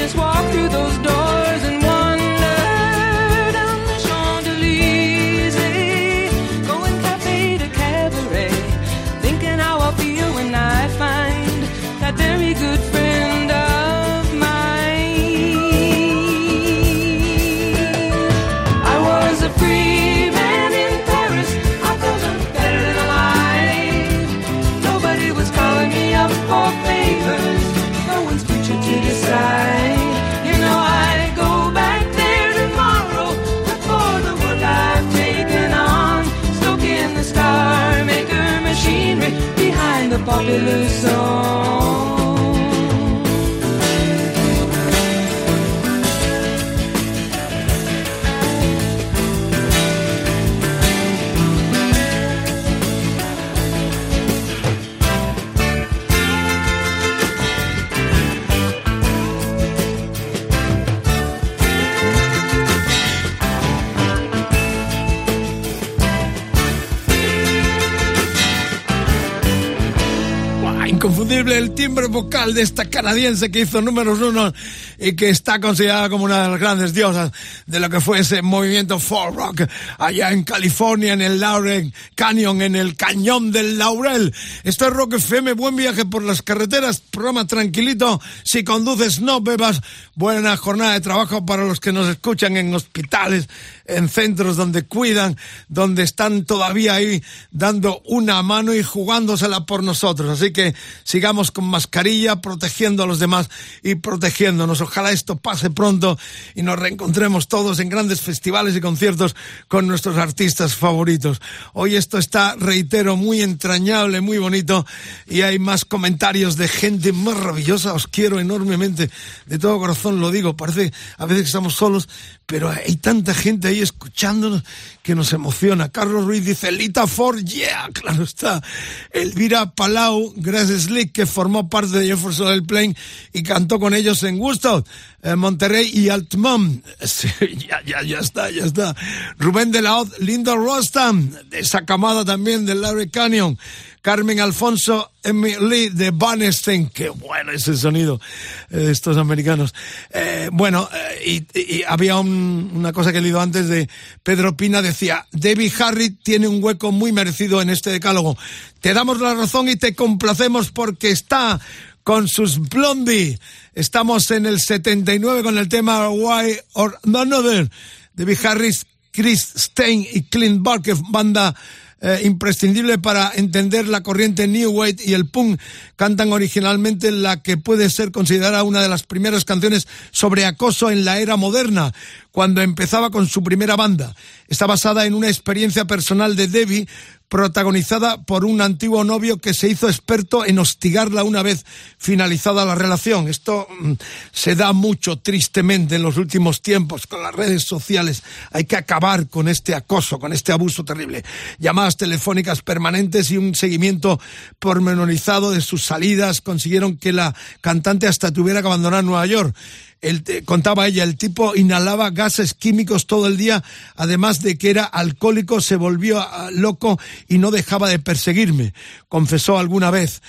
is what timbre vocal de esta canadiense que hizo números uno y que está considerada como una de las grandes diosas de lo que fue ese movimiento folk rock allá en California, en el Laurel Canyon, en el cañón del Laurel. Esto es Rock FM, buen viaje por las carreteras, programa tranquilito. Si conduces, no bebas. Buena jornada de trabajo para los que nos escuchan en hospitales, en centros donde cuidan, donde están todavía ahí dando una mano y jugándosela por nosotros. Así que sigamos con mascarilla, protegiendo a los demás y protegiéndonos. Ojalá esto pase pronto y nos reencontremos todos en grandes festivales y conciertos con nuestros artistas favoritos. Hoy esto está, reitero, muy entrañable, muy bonito y hay más comentarios de gente maravillosa. Os quiero enormemente, de todo corazón lo digo. Parece a veces que estamos solos, pero hay tanta gente ahí escuchándonos que nos emociona. Carlos Ruiz dice, Lita Ford, yeah, claro está. Elvira Palau, Grace Slick, que formó parte de Jefferson Airplane y cantó con ellos en Woodstock, eh, Monterrey y Altman. Sí, ya, ya, ya está, ya está. Rubén de la Linda Rostam, de esa camada también del Larry Canyon. Carmen Alfonso Emily de Banstein, qué bueno ese sonido de estos americanos. Eh, bueno, eh, y, había un- una cosa que he leído antes de Pedro Pina, decía, Debbie Harry tiene un hueco muy merecido en este decálogo. Te damos la razón y te complacemos porque está con sus Blondie. Estamos en el 79 con el tema Why or Another. Debbie Harris, Chris Stein y Clint Barker, banda eh, imprescindible para entender la corriente New Wave y el punk. Cantan originalmente la que puede ser considerada una de las primeras canciones sobre acoso en la era moderna, cuando empezaba con su primera banda. Está basada en una experiencia personal de Debbie, protagonizada por un antiguo novio que se hizo experto en hostigarla una vez finalizada la relación. Esto mm, se da mucho tristemente en los últimos tiempos con las redes sociales. Hay que acabar con este acoso, con este abuso terrible. Llamadas telefónicas permanentes y un seguimiento pormenorizado de sus salidas consiguieron que la cantante hasta tuviera que abandonar Nueva York. El, te- contaba ella, el tipo inhalaba gases químicos todo el día, además de que era alcohólico, se volvió ah, loco y no dejaba de perseguirme, confesó alguna vez.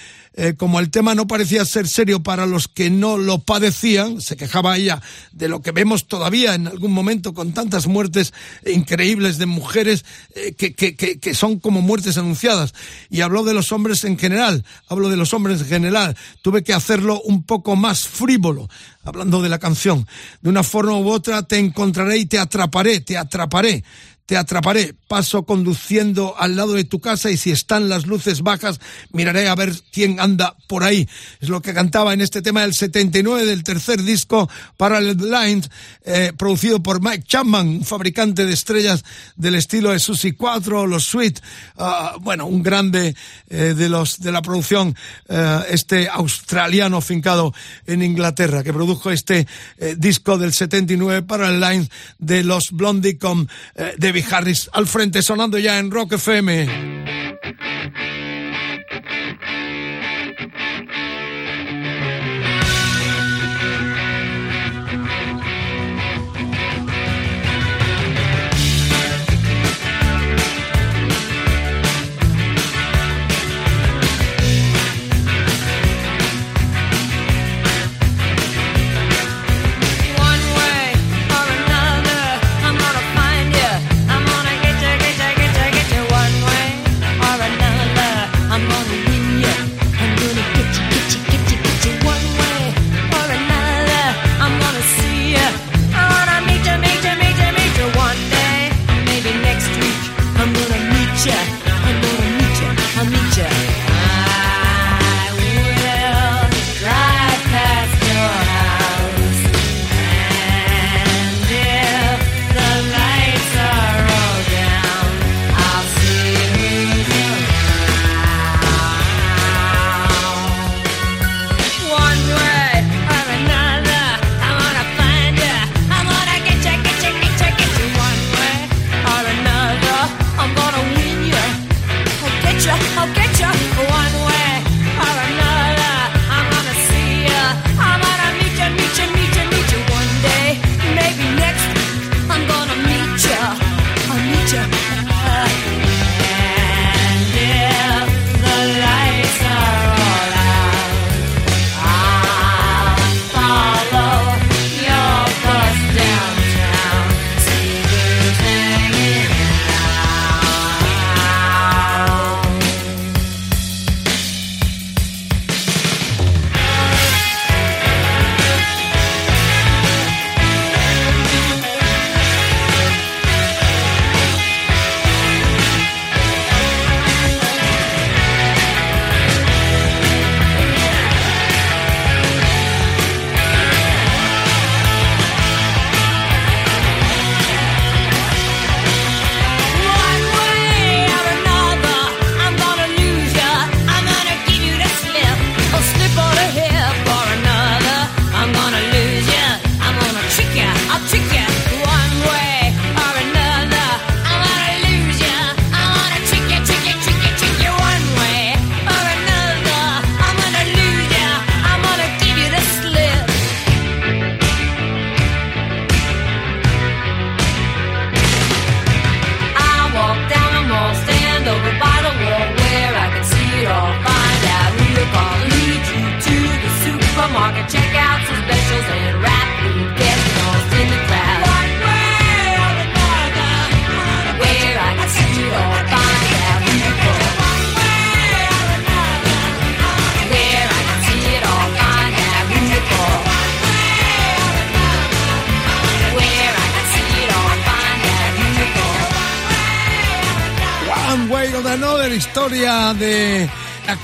Eh, como el tema no parecía ser serio para los que no lo padecían, se quejaba ella de lo que vemos todavía en algún momento con tantas muertes increíbles de mujeres eh, que, que, que, que son como muertes anunciadas. Y habló de los hombres en general, hablo de los hombres en general. Tuve que hacerlo un poco más frívolo. hablando de la canción, de una forma u otra te encontraré y te atraparé, te atraparé, te atraparé. Paso conduciendo al lado de tu casa y si están las luces bajas, miraré a ver quién anda por ahí. Es lo que cantaba en este tema del 79 del tercer disco Parallel Lines, eh, producido por Mike Chapman, un fabricante de estrellas del estilo de Susi 4, los Sweet, ah, bueno, un grande eh, de los de la producción, eh, este australiano fincado en Inglaterra, que produjo este disco del 79 Parallel Lines de los Blondie con Debbie Harris al frente, sonando ya en Rock FM.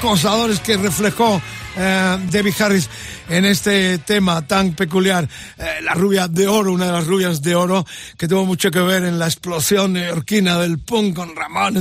Acosadores que reflejó eh, Debbie Harris en este tema tan peculiar. Eh, la rubia de oro, una de las rubias de oro, que tuvo mucho que ver en la explosión neoyorquina del punk con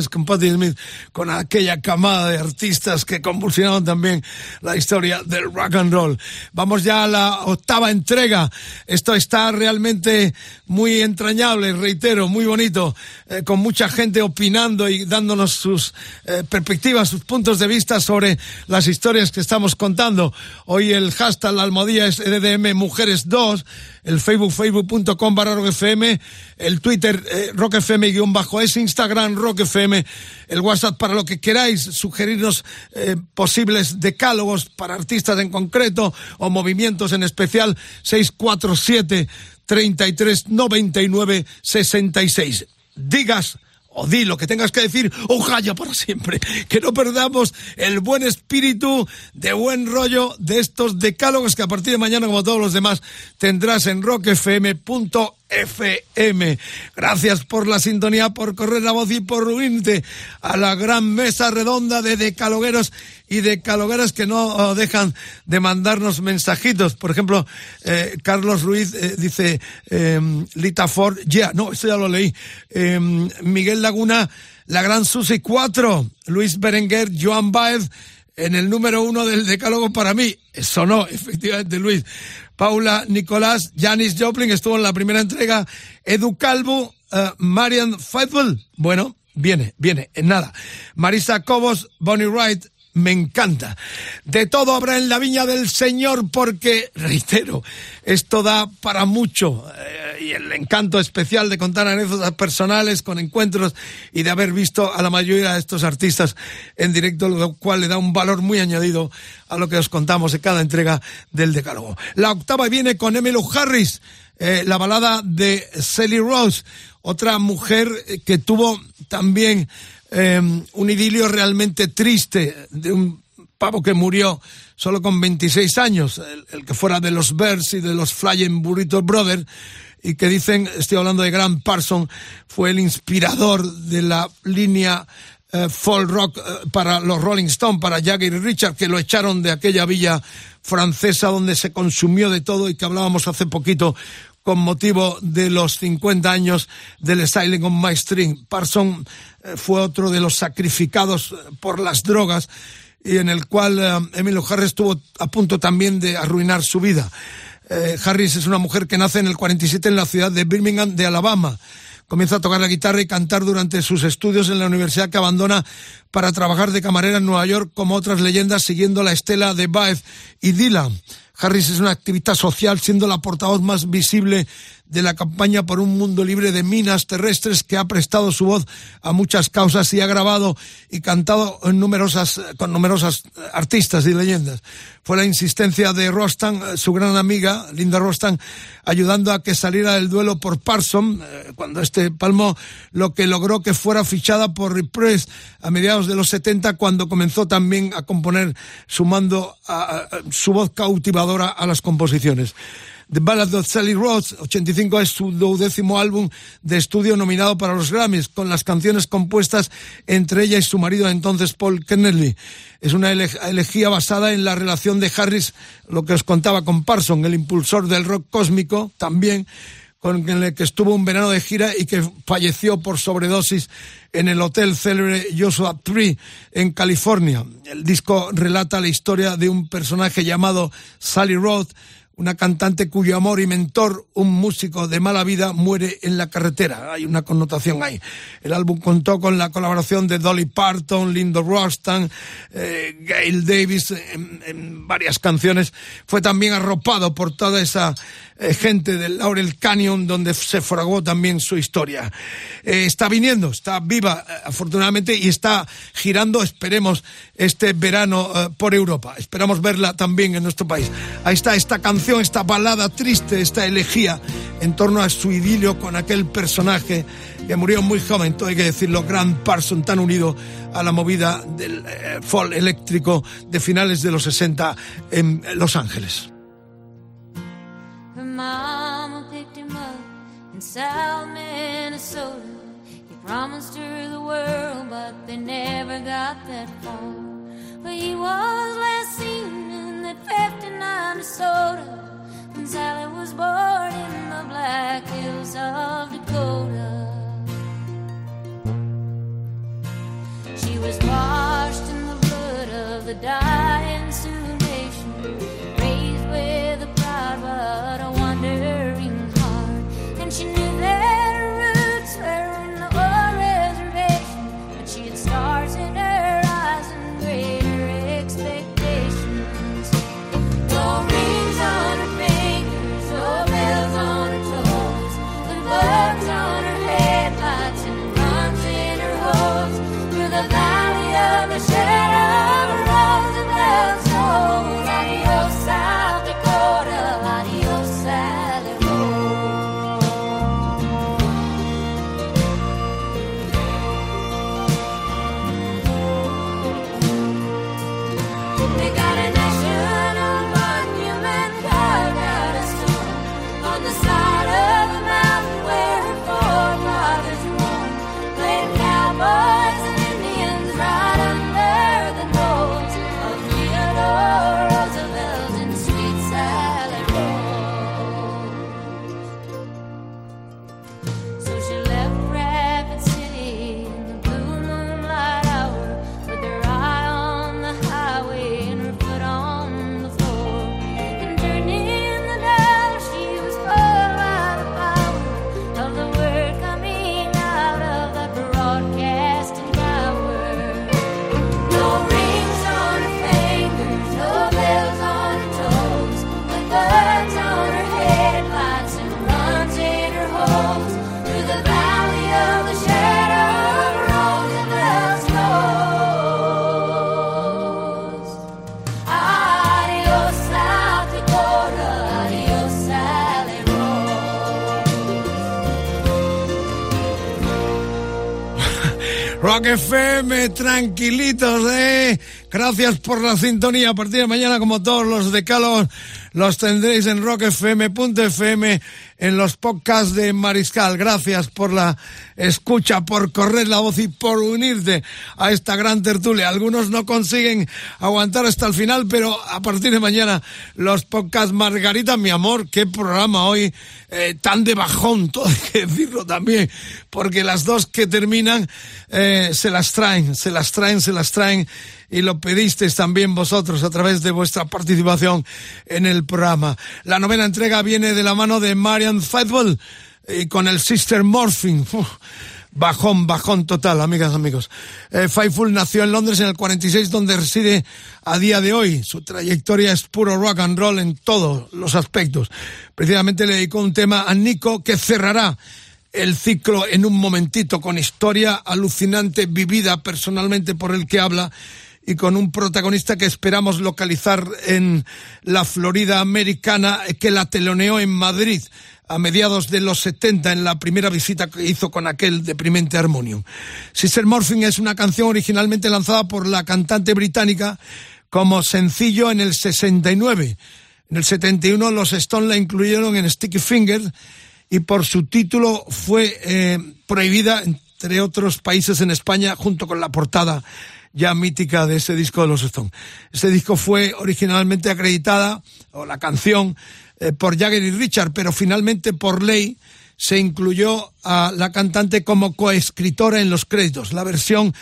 Con Patti Smith, con aquella camada de artistas que convulsionaron también la historia del rock and roll. Vamos ya a la octava entrega. Esto está realmente muy entrañable, reitero, muy bonito, eh, con mucha gente opinando y dándonos sus eh, perspectivas, sus puntos de vista sobre las historias que estamos contando. Hoy el hashtag la almohadilla es RDM Mujeres 2, el Facebook, facebook.com barra rockfm, el Twitter eh, rockfm guion bajo es, Instagram rockfm, el WhatsApp para lo que queráis, sugerirnos eh, posibles decálogos para artistas en concreto o movimientos en especial, 647 33 99 66. Digas o di lo que tengas que decir o calla para siempre. Que no perdamos el buen espíritu de buen rollo de estos decálogos que a partir de mañana, como todos los demás, tendrás en rockfm.fm. Gracias por la sintonía, por correr la voz y por unirte a la gran mesa redonda de decalogueros y decalogueras que no dejan de mandarnos mensajitos. Por ejemplo, eh, Carlos Ruiz eh, dice, eh, Lita Ford, ya, no, esto ya lo leí. Eh, Miguel Laguna, la gran Susi 4, Luis Berenguer, Joan Baez, en el número uno del decálogo para mí. Eso no, efectivamente, Luis. Paula Nicolás, Janis Joplin estuvo en la primera entrega, Edu Calvo, eh, Marian Faithful, bueno, viene, viene, en nada. Marisa Cobos, Bonnie Wright, me encanta. De todo habrá en la viña del Señor porque, reitero, esto da para mucho. eh, y el encanto especial de contar anécdotas personales con encuentros y de haber visto a la mayoría de estos artistas en directo, lo cual le da un valor muy añadido a lo que os contamos en cada entrega del Decálogo. La octava viene con Emmylou Harris, eh, la balada de Sally Rose, otra mujer eh, que tuvo también eh, un idilio realmente triste de un pavo que murió solo con 26 años, el, el que fuera de los Bears y de los Flying Burrito Brothers, y que dicen, estoy hablando de Grant Parson, fue el inspirador de la línea eh, folk rock eh, para los Rolling Stones, para Jagger y Richard, que lo echaron de aquella villa francesa donde se consumió de todo y que hablábamos hace poquito con motivo de los 50 años del Styling on My String. Parson eh, fue otro de los sacrificados eh, por las drogas y en el cual eh, Emilio Harris estuvo a punto también de arruinar su vida. Harris es una mujer que nace en el 47 en la ciudad de Birmingham, de Alabama. Comienza a tocar la guitarra y cantar durante sus estudios en la universidad que abandona para trabajar de camarera en Nueva York como otras leyendas siguiendo la estela de Baez y Dylan. Harris es una activista social siendo la portavoz más visible de la campaña por un mundo libre de minas terrestres que ha prestado su voz a muchas causas y ha grabado y cantado en numerosas, con numerosas artistas y leyendas. Fue la insistencia de Rostan, eh, su gran amiga, Linda Rostan, ayudando a que saliera del duelo por Parson, eh, cuando este palmó, lo que logró que fuera fichada por Reprise a mediados de los 70, cuando comenzó también a componer, sumando a su voz cautivadora a las composiciones. The Ballad of Sally Rhodes, 85 es su duodécimo álbum de estudio nominado para los Grammys, con las canciones compuestas entre ella y su marido entonces Paul Kennedy. Es una ele- elegía basada en la relación de Harris, lo que os contaba con Parson, el impulsor del rock cósmico, también con el que estuvo un verano de gira y que falleció por sobredosis en el hotel célebre Joshua Tree en California. El disco relata la historia de un personaje llamado Sally Roth, una cantante cuyo amor y mentor, un músico de mala vida, muere en la carretera. Hay una connotación ahí. El álbum contó con la colaboración de Dolly Parton, Linda Rostan, eh, Gail Davis en varias canciones. Fue también arropado por toda esa eh, gente del Laurel Canyon donde se fragó también su historia. Eh, está viniendo, está viva eh, afortunadamente y está girando, esperemos, este verano eh, por Europa. Esperamos verla también en nuestro país. Ahí está esta canción, esta balada triste, esta elegía en torno a su idilio con aquel personaje que murió muy joven, todo hay que decirlo, Grant Parson, tan unido a la movida del eh, folk eléctrico de finales de los 60 en Los Ángeles. Mama picked him up in South Minnesota. He promised her the world, but they never got that far. But he was last seen in that 59 DeSoto when Sally was born in the Black Hills of Dakota. She was washed in the blood of the dying Sioux Nation, raised with a pride, but you knew Rock FM, tranquilitos, eh. Gracias por la sintonía. A partir de mañana, como todos los decálogos, los tendréis en rockfm.fm, en los podcasts de Mariscal. Gracias por la escucha, por correr la voz y por unirte a esta gran tertulia. Algunos no consiguen aguantar hasta el final, pero a partir de mañana los podcasts Margarita, mi amor, qué programa hoy eh, tan de bajón, todo hay que decirlo también, porque las dos que terminan eh, se las traen, se las traen, se las traen y lo pedisteis también vosotros a través de vuestra participación en el programa. La novena entrega viene de la mano de Marian Faithful y con el Sister Morphine. Bajón, bajón total, amigas, amigos. Eh, Faithful nació en Londres en el 46, donde reside a día de hoy. Su trayectoria es puro rock and roll en todos los aspectos. Precisamente le dedicó un tema a Nico que cerrará el ciclo en un momentito con historia alucinante vivida personalmente por el que habla y con un protagonista que esperamos localizar en la Florida americana que la teloneó en Madrid a mediados de los 70 en la primera visita que hizo con aquel deprimente Harmonium. Sister Morphine es una canción originalmente lanzada por la cantante británica como sencillo en el 69. En el 71 los Stones la incluyeron en Sticky Finger y por su título fue eh, prohibida entre otros países en España junto con la portada ya mítica de ese disco de los Stones. Este disco fue originalmente acreditada, o la canción, eh, por Jagger y Richard, pero finalmente por ley se incluyó a la cantante como coescritora en los créditos. La versión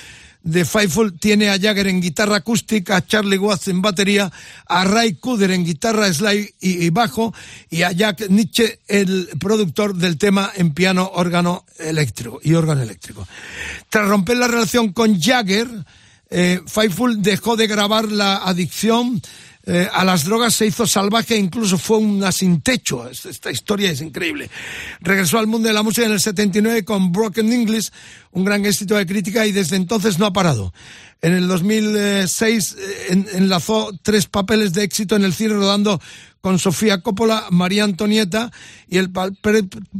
de Fightful tiene a Jagger en guitarra acústica, a Charlie Watts en batería, a Ray Cooder en guitarra slide y, y bajo y a Jack Nietzsche, el productor del tema en piano, órgano eléctrico y órgano eléctrico. Tras romper la relación con Jagger, eh, dejó de grabar la adicción eh, a las drogas, se hizo salvaje e incluso fue una sin techo. Esta, historia es increíble. Regresó al mundo de la música en el 79 con Broken English, un gran éxito de crítica y desde entonces no ha parado. En el 2006 eh, en- enlazó tres papeles de éxito en el cine rodando con Sofía Coppola, María Antonieta y el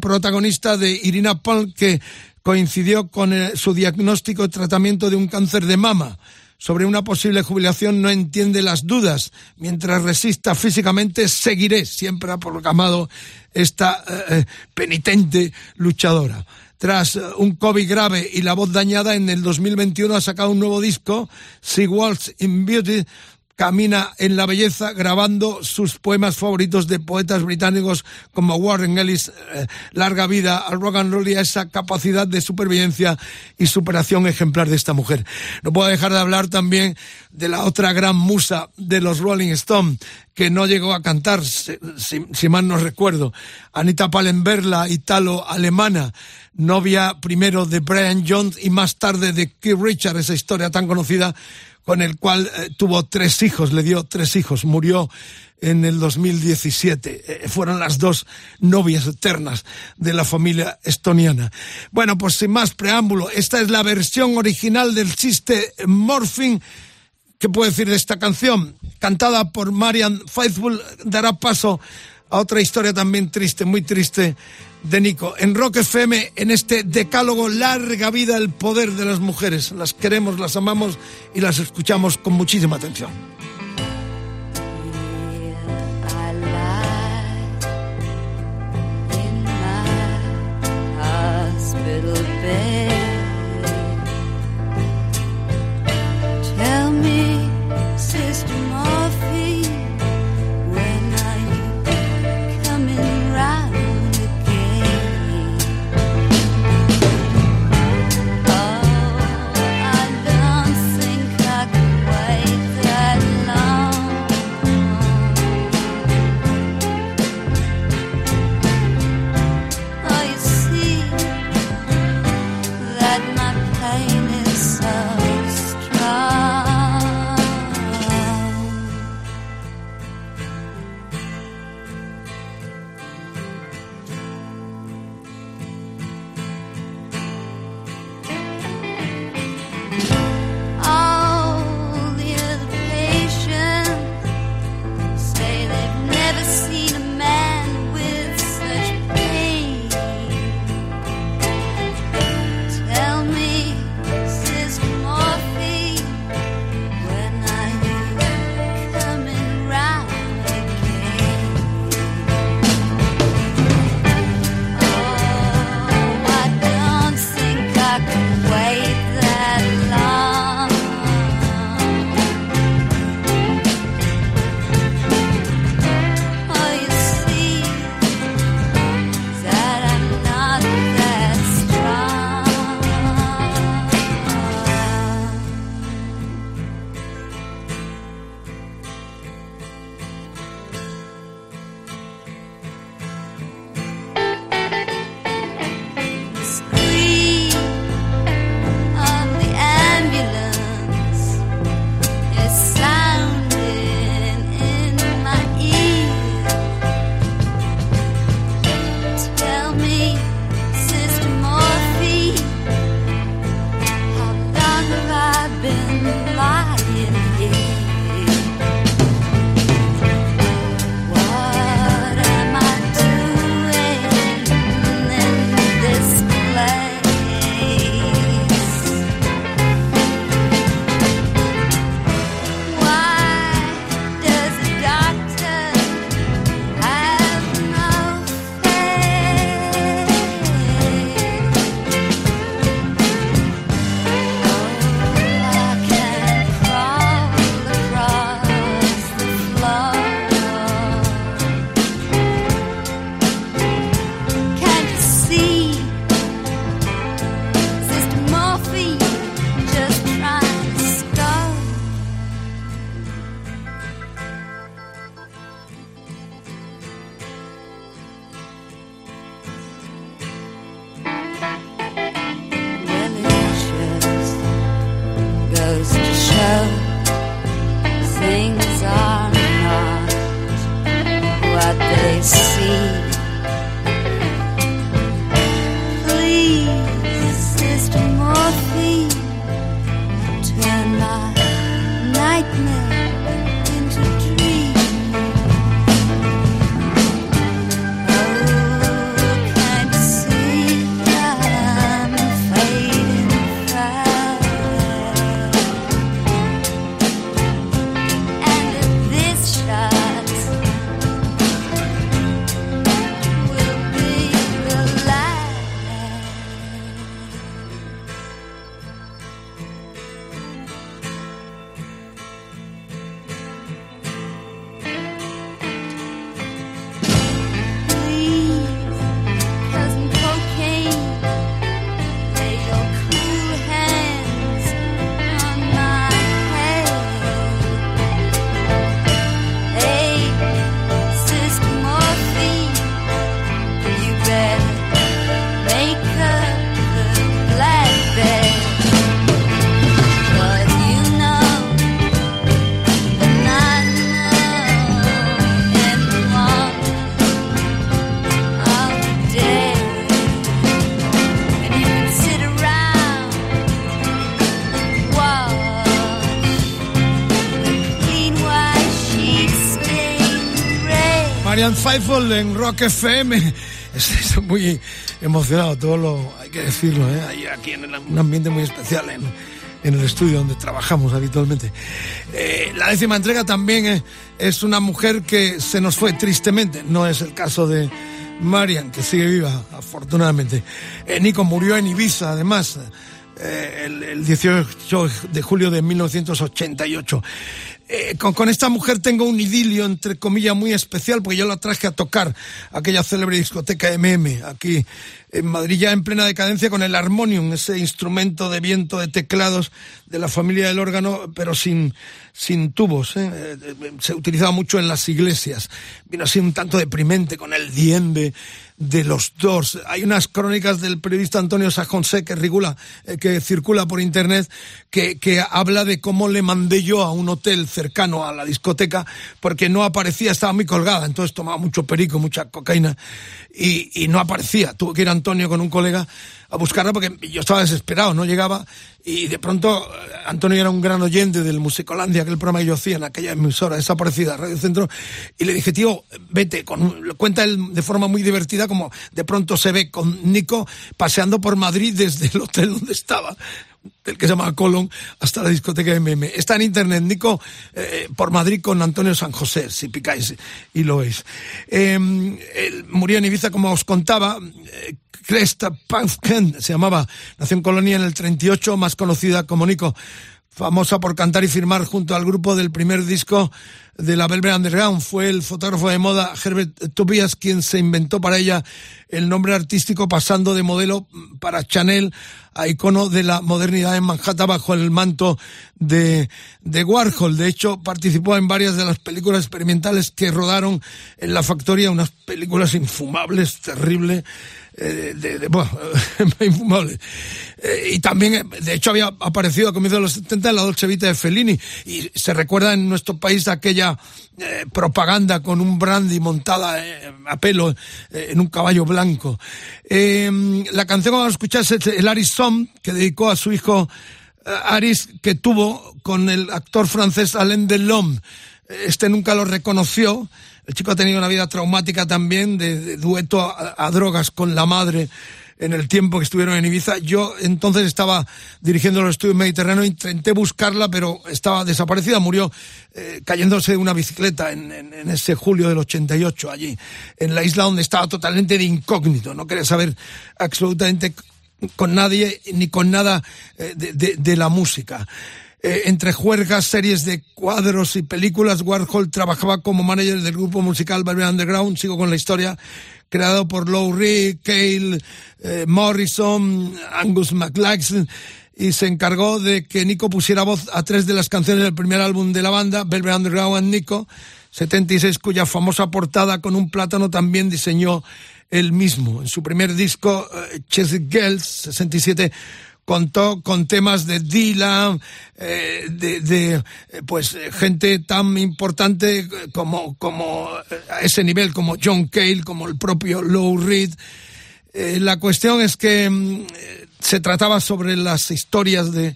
protagonista de Irina Paul que coincidió con eh, su diagnóstico y tratamiento de un cáncer de mama. Sobre una posible jubilación no entiende las dudas. Mientras resista físicamente, seguiré. Siempre ha proclamado esta eh, eh, penitente luchadora. Tras eh, un COVID grave y la voz dañada, en el 2021 ha sacado un nuevo disco, She Walks in Beauty, camina en la belleza grabando sus poemas favoritos de poetas británicos como Warren Ellis, eh, larga vida al rock and roll y a esa capacidad de supervivencia y superación ejemplar de esta mujer. No puedo dejar de hablar también de la otra gran musa de los Rolling Stones, que no llegó a cantar, si, si- si mal no recuerdo, Anita Pallenberg, italo-alemana, novia primero de Brian Jones y más tarde de Keith Richards, esa historia tan conocida con el cual eh, tuvo tres hijos, le dio tres hijos, murió en el 2017. Eh, fueron las dos novias eternas de la familia estoniana. Bueno, pues sin más preámbulo, esta es la versión original del chiste Morphine. ¿Qué puedo decir de esta canción? Cantada por Marian Faithful, dará paso a otra historia también triste, muy triste, de Nico. En Rock FM, en este decálogo Larga Vida, el poder de las mujeres. Las queremos, las amamos y las escuchamos con muchísima atención. Marian Faithful en Rock FM. Estoy muy emocionado, todo lo hay que decirlo, ¿eh? Aquí en el- un ambiente muy especial en, en el estudio donde trabajamos habitualmente. Eh, la décima entrega también eh, es una mujer que se nos fue tristemente. No es el caso de Marian, que sigue viva, afortunadamente. Eh, Nico murió en Ibiza, además. eh, el, el 18 de julio de 1988. Eh, con, con esta mujer tengo un idilio, entre comillas, muy especial, porque yo la traje a tocar aquella célebre discoteca MM, aquí en Madrid, ya en plena decadencia, con el armonium, ese instrumento de viento de teclados de la familia del órgano, pero sin, sin tubos. ¿eh? Eh, eh, Se utilizaba mucho en las iglesias. Vino así un tanto deprimente con el diembe de los dos. Hay unas crónicas del periodista Antonio Sajonse que, regula, eh, que circula por internet que, que habla de cómo le mandé yo a un hotel cercano a la discoteca porque no aparecía, estaba muy colgada, entonces tomaba mucho perico, mucha cocaína y, y no aparecía. Tuvo que ir Antonio con un colega a buscarla porque yo estaba desesperado, no llegaba y de pronto eh, Antonio era un gran oyente del Musicolandia, aquel programa que yo hacía en aquella emisora desaparecida, Radio Centro, y le dije, tío, vete, con, cuenta él de forma muy divertida, como de pronto se ve con Nico paseando por Madrid desde el hotel donde estaba del que se llama Colón hasta la discoteca MM. Está en internet, Nico, eh, por Madrid con Antonio San José, si picáis y lo veis. Eh, él murió en Ibiza, como os contaba, eh, Cresta se llamaba, nació en Colonia en el 38, más conocida como Nico, famosa por cantar y firmar junto al grupo del primer disco de la Velvet Underground. Fue el fotógrafo de moda Herbert Tobias quien se inventó para ella el nombre artístico pasando de modelo para Chanel a icono de la modernidad en Manhattan bajo el manto de, de Warhol. De hecho, participó en varias de las películas experimentales que rodaron en la factoría, unas películas infumables, terribles, eh, de, de- bueno. Eh, y también, eh, de hecho, había aparecido a comienzos de los 70 en la Dolce Vita de Fellini. Y se recuerda en nuestro país aquella propaganda con un brandy montada a pelo en un caballo blanco. Eh, la canción que vamos a escuchar es el Aris Song, que dedicó a su hijo Aris, que tuvo con el actor francés Alain Delon. Este nunca lo reconoció. El chico ha tenido una vida traumática también, de, dueto a, drogas con la madre en el tiempo que estuvieron en Ibiza. Yo entonces estaba dirigiendo los estudios mediterráneos, intenté buscarla, pero estaba desaparecida. Murió eh, cayéndose de una bicicleta en, ese julio del 88, allí, en la isla donde estaba totalmente de incógnito. No quería saber absolutamente con nadie ni con nada eh, de la música. Eh, entre juergas, series de cuadros y películas, Warhol trabajaba como manager del grupo musical Velvet Underground, sigo con la historia, creado por Reed, Cale, eh, Morrison, Angus MacLachlan, y se encargó de que Nico pusiera voz a tres de las canciones del primer álbum de la banda, Velvet Underground and Nico, 76, cuya famosa portada con un plátano también diseñó él mismo. En su primer disco, eh, Chess Girls, 67, contó con temas de Dylan, eh, de, de, eh, pues eh, gente tan importante como, como a ese nivel, como John Cale, como el propio Lou Reed. La cuestión es que mm, se trataba sobre las historias de,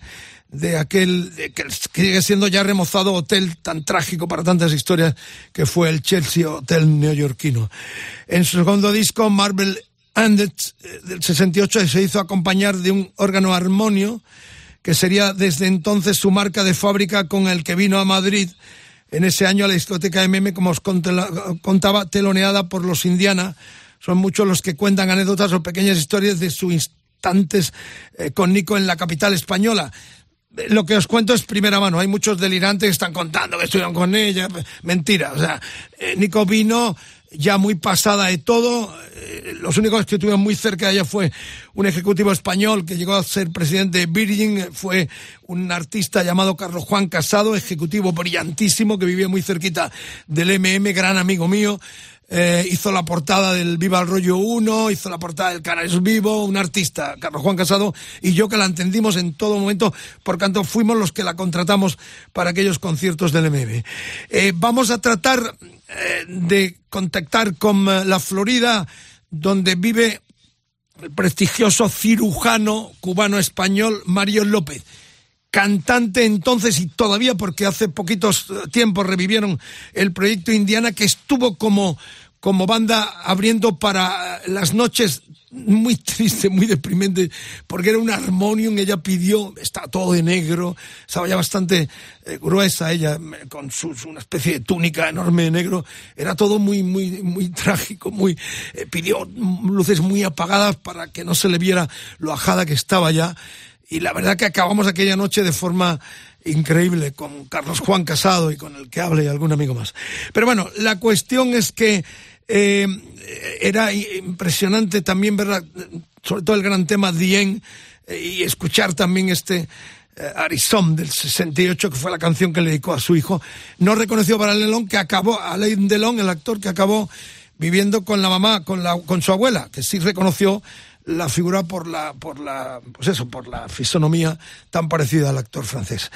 de aquel que sigue siendo ya remozado hotel tan trágico para tantas historias que fue el Chelsea Hotel neoyorquino. En su segundo disco, Marvel Ended, eh, del 68, se hizo acompañar de un órgano armonio que sería desde entonces su marca de fábrica con el que vino a Madrid en ese año a la discoteca MM, como os contaba, teloneada por los Indiana. Son muchos los que cuentan anécdotas o pequeñas historias de sus instantes eh, con Nico en la capital española. Eh, Lo que os cuento es primera mano. Hay muchos delirantes que están contando que estuvieron con ella. Mentira. O sea, Nico vino ya muy pasada de todo. Eh, Los únicos que estuvieron muy cerca de ella fue un ejecutivo español que llegó a ser presidente de Virgin, fue un artista llamado Carlos Juan Casado, ejecutivo brillantísimo que vivía muy cerquita del MM, gran amigo mío. Eh, hizo la portada del Viva el Rollo 1, hizo la portada del Canales Vivo, un artista, Carlos Juan Casado, y yo que la entendimos en todo momento, por tanto fuimos los que la contratamos para aquellos conciertos del MM. Eh, vamos a tratar eh, de contactar con la Florida, donde vive el prestigioso cirujano cubano-español Mario López cantante entonces y todavía porque hace poquitos eh, tiempos revivieron el proyecto Indiana que estuvo como como banda abriendo para las noches muy triste, muy deprimente, porque era un armonium, ella pidió, estaba todo de negro, estaba ya bastante eh, gruesa ella, me- con una especie de túnica enorme de negro, era todo muy, muy, muy trágico, muy, eh, pidió luces muy apagadas para que no se le viera lo ajada que estaba ya, y la verdad que acabamos aquella noche de forma increíble con Carlos Juan Casado y con el que hable y algún amigo más. Pero bueno, la cuestión es que eh, era impresionante también ver, sobre todo el gran tema Dien eh, y escuchar también este eh, Arizón del 68, que fue la canción que le dedicó a su hijo. No reconoció para Delon que acabó, Alain Delon, el actor que acabó viviendo con la mamá, con, la, con su abuela, que sí reconoció la figura por la, por la, pues eso, por la fisonomía tan parecida al actor francés.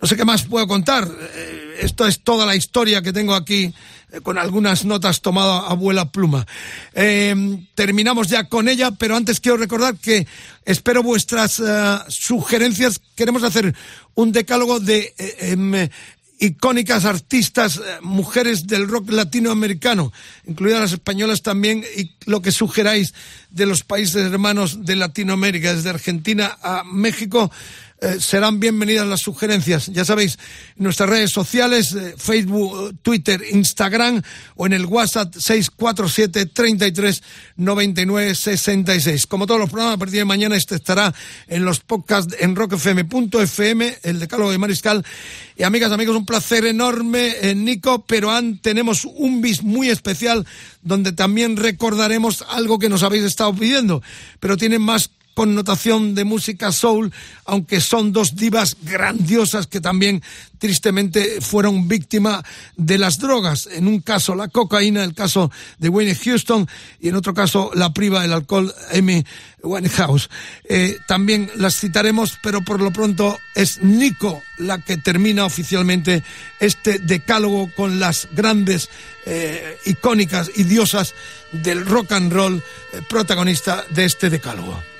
No sé qué más puedo contar. Eh, esto es toda la historia que tengo aquí eh, con algunas notas tomadas a abuela pluma. Eh, terminamos ya con ella, pero antes quiero recordar que espero vuestras eh, sugerencias. Queremos hacer un decálogo de em, icónicas artistas, eh, mujeres del rock latinoamericano, incluidas las españolas también, y lo que sugeráis de los países hermanos de Latinoamérica, desde Argentina a México. Eh, serán bienvenidas las sugerencias. Ya sabéis, en nuestras redes sociales, eh, Facebook, eh, Twitter, Instagram o en el WhatsApp 647 33 99 66. Como todos los programas, a partir de mañana este estará en los podcasts en rockfm.fm, el decálogo de Mariscal. Y amigas, amigos, un placer enorme, eh, Nico, pero tenemos un bis muy especial donde también recordaremos algo que nos habéis estado pidiendo, pero tiene más connotación de música soul, aunque son dos divas grandiosas que también tristemente fueron víctimas de las drogas. En un caso la cocaína, el caso de Wayne Houston, y en otro caso la priva del alcohol Amy Winehouse. Eh, también las citaremos, pero por lo pronto es Nico la que termina oficialmente este decálogo con las grandes, eh, icónicas y diosas del rock and roll, eh, protagonista de este decálogo.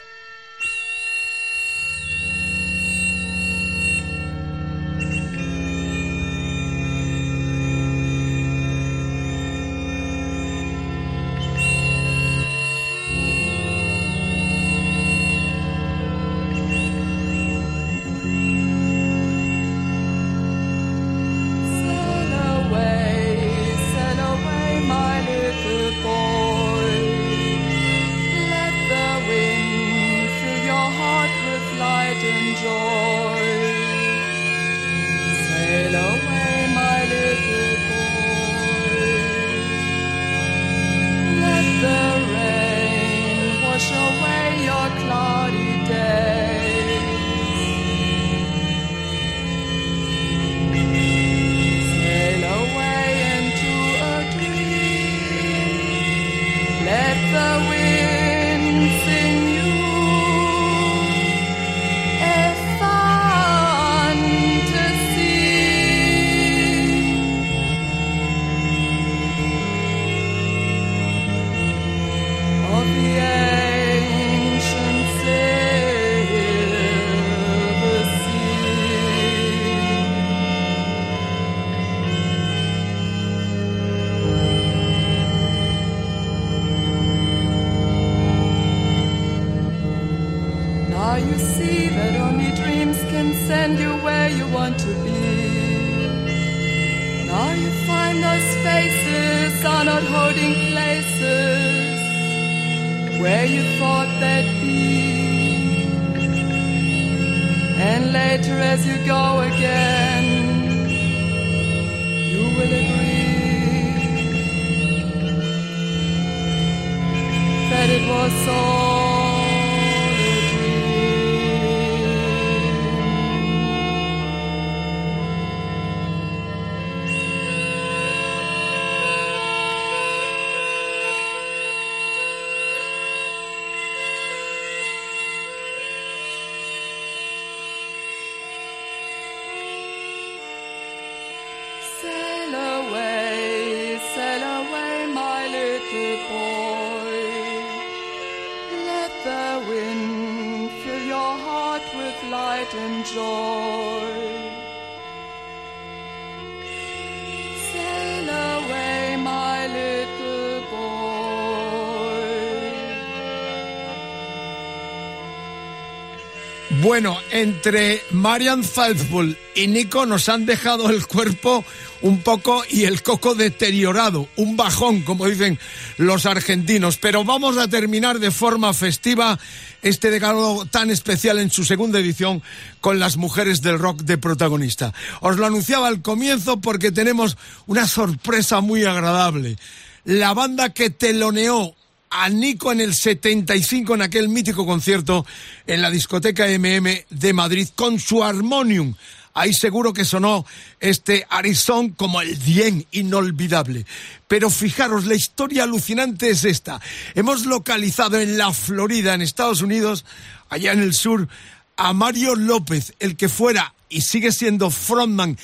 Bueno, entre Marian Faithfull y Nico nos han dejado el cuerpo un poco y el coco deteriorado, un bajón, como dicen los argentinos. Pero vamos a terminar de forma festiva este decálogo tan especial en su segunda edición con las mujeres del rock de protagonista. Os lo anunciaba al comienzo porque tenemos una sorpresa muy agradable. La banda que teloneó a Nico en el 75 en aquel mítico concierto en la discoteca MM de Madrid con su armonium. Ahí seguro que sonó este Arizón como el bien inolvidable. Pero fijaros, la historia alucinante es esta. Hemos localizado en la Florida, en Estados Unidos, allá en el sur, a Mario López, el que fuera y sigue siendo frontman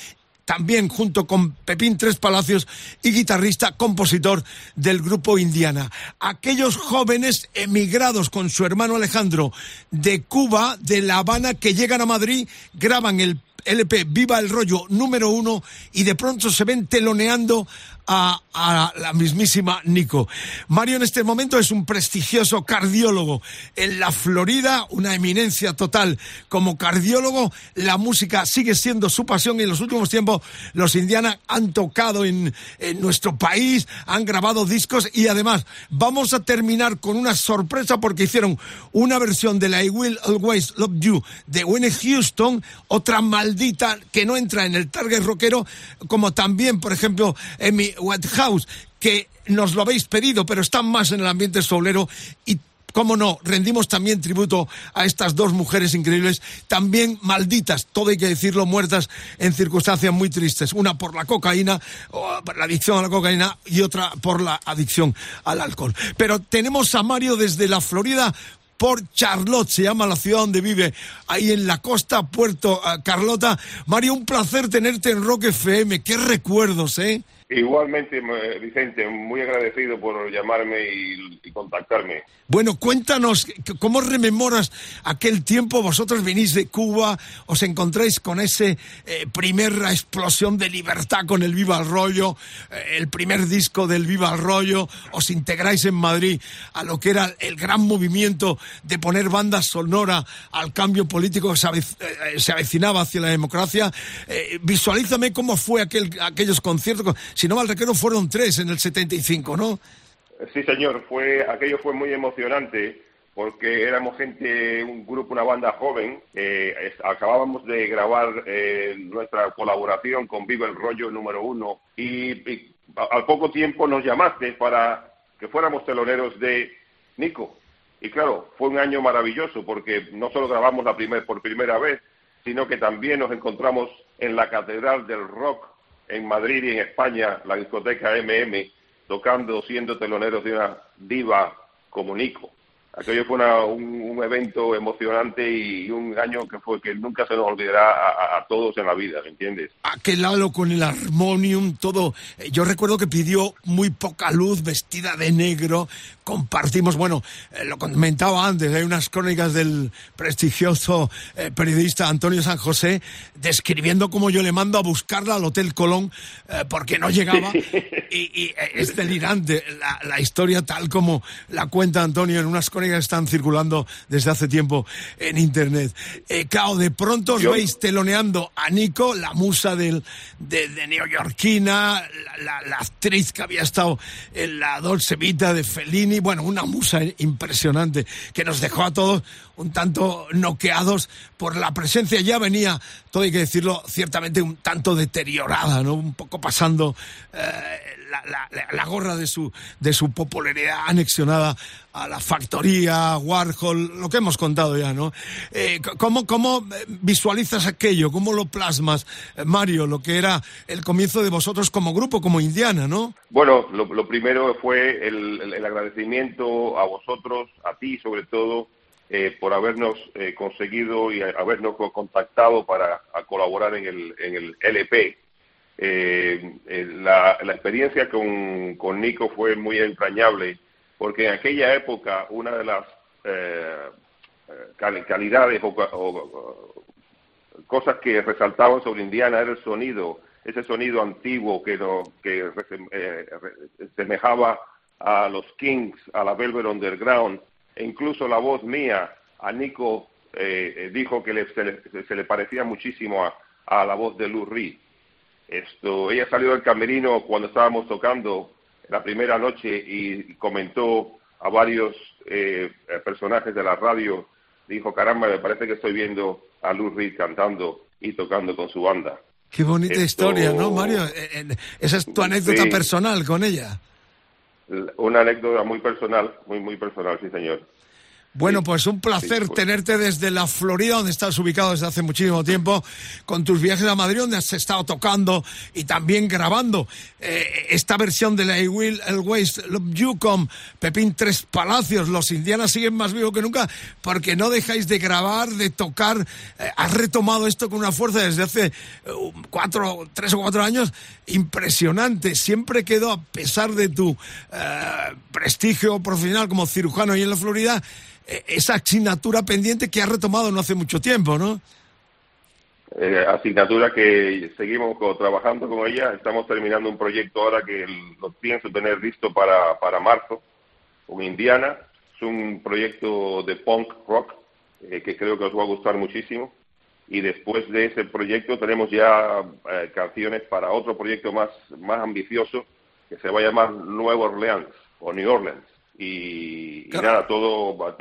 también junto con Pepín Tres Palacios y guitarrista, compositor del grupo Indiana. Aquellos jóvenes emigrados con su hermano Alejandro de Cuba, de La Habana, que llegan a Madrid, graban el LP Viva el Rollo número uno y de pronto se ven teloneando a, la mismísima Nico. Mario en este momento es un prestigioso cardiólogo en la Florida, una eminencia total como cardiólogo. La música sigue siendo su pasión y en los últimos tiempos los Indiana han tocado en, en nuestro país, han grabado discos y además vamos a terminar con una sorpresa porque hicieron una versión de la I Will Always Love You de Winnie Houston, otra maldita que no entra en el target rockero, como también, por ejemplo, en mi White House, que nos lo habéis pedido, pero están más en el ambiente soulero y cómo no, rendimos también tributo a estas dos mujeres increíbles, también malditas, todo hay que decirlo, muertas en circunstancias muy tristes. Una por la cocaína, o por la adicción a la cocaína, y otra por la adicción al alcohol. Pero tenemos a Mario desde la Florida. Por Charlotte, se llama la ciudad donde vive, ahí en la costa, Puerto uh, Carlota. Mario, un placer tenerte en Rock FM. Qué recuerdos, ¿eh? Igualmente, m- Vicente, muy agradecido por llamarme y, contactarme. Bueno, cuéntanos, ¿cómo rememoras aquel tiempo? Vosotros venís de Cuba, os encontráis con ese eh, primera explosión de libertad con el Viva el Rollo, eh, el primer disco del Viva el Rollo, os integráis en Madrid a lo que era el gran movimiento de poner banda sonora al cambio político que se, eh, se avecinaba hacia la democracia. Eh, visualízame cómo fue aquel, aquellos conciertos. Si no mal fueron tres en el 75, ¿no? Sí, señor, fue aquello fue muy emocionante porque éramos gente, un grupo, una banda joven. acabábamos de grabar eh, nuestra colaboración con Viva el Rollo número uno y, al poco tiempo nos llamaste para que fuéramos teloneros de Nico. Y claro, fue un año maravilloso porque no solo grabamos la primer, por primera vez, sino que también nos encontramos en la Catedral del Rock en Madrid y en España, la discoteca MM, tocando, siendo teloneros de una diva como Nico. Aquello fue una- un, un evento emocionante y un año que fue que nunca se nos olvidará a, a- todos en la vida, ¿me entiendes? aquel halo con el armonium, todo. Eh, Yo recuerdo que pidió muy poca luz, vestida de negro. Compartimos, bueno, eh, lo comentaba antes, hay unas crónicas del prestigioso eh, periodista Antonio San José describiendo cómo yo le mando a buscarla al Hotel Colón eh, porque no llegaba. Y, y, eh, es delirante la, la historia tal como la cuenta Antonio en unas crónicas están circulando desde hace tiempo en internet. Eh, claro, de pronto os Yo- veis teloneando a Nico, la musa del, de, de neoyorquina, la, la- la actriz que había estado en la Dolce Vita de Fellini, bueno, una musa impresionante que nos dejó a todos un tanto noqueados por la presencia. Ya venía, todo hay que decirlo, ciertamente un tanto deteriorada, ¿no? Un poco pasando eh, la, gorra de su, de su popularidad anexionada a la factoría, Warhol, lo que hemos contado ya, ¿no? Eh, ¿cómo, ¿Cómo eh, visualizas aquello? ¿Cómo lo plasmas, eh, Mario, lo que era el comienzo de vosotros como grupo, como Indiana, ¿no? Bueno, lo, primero fue el, el- agradecimiento a vosotros, a ti sobre todo, eh, por habernos conseguido y habernos co- contactado para colaborar en el, en el LP. Eh, eh, la, la experiencia con, con Nico fue muy entrañable porque en aquella época una de las eh, eh, cal- calidades o, o- cosas que resaltaban sobre Indiana era el sonido, ese sonido antiguo que, no, que eh, semejaba a los Kings, a la Velvet Underground, e incluso la voz mía, a Nico dijo que le- se, le, se le parecía muchísimo a, a la voz de Lou Reed. Esto, ella salió del camerino cuando estábamos tocando la primera noche y comentó a varios eh, personajes de la radio, dijo, caramba, me parece que estoy viendo a Lou Reed cantando y tocando con su banda. Qué bonita Esto- historia, ¿no, Mario? Eh, eh, Esa es tu anécdota Sí. personal con ella. Una anécdota muy personal, muy, muy personal, sí, señor. Bueno, pues un placer Sí, pues. tenerte desde la Florida, donde estás ubicado desde hace muchísimo tiempo, con tus viajes a Madrid, donde has estado tocando y también grabando eh, esta versión de la I Will Always Love You con Pepín Tres Palacios. Los indianas siguen más vivos que nunca porque no dejáis de grabar, de tocar. Eh, has retomado esto con una fuerza desde hace eh, cuatro, tres o cuatro años impresionante. Siempre quedó, a pesar de tu prestigio profesional como cirujano y en la Florida, esa asignatura pendiente que has retomado no hace mucho tiempo, ¿no? Eh, asignatura que seguimos trabajando con ella. Estamos terminando un proyecto ahora que lo pienso tener listo para, para marzo, con Indiana. Es un proyecto de punk rock eh, que creo que os va a gustar muchísimo. Y después de ese proyecto tenemos ya eh, canciones para otro proyecto más, más ambicioso que se va a llamar Nueva Orleans o New Orleans. Y, y nada, todo ah,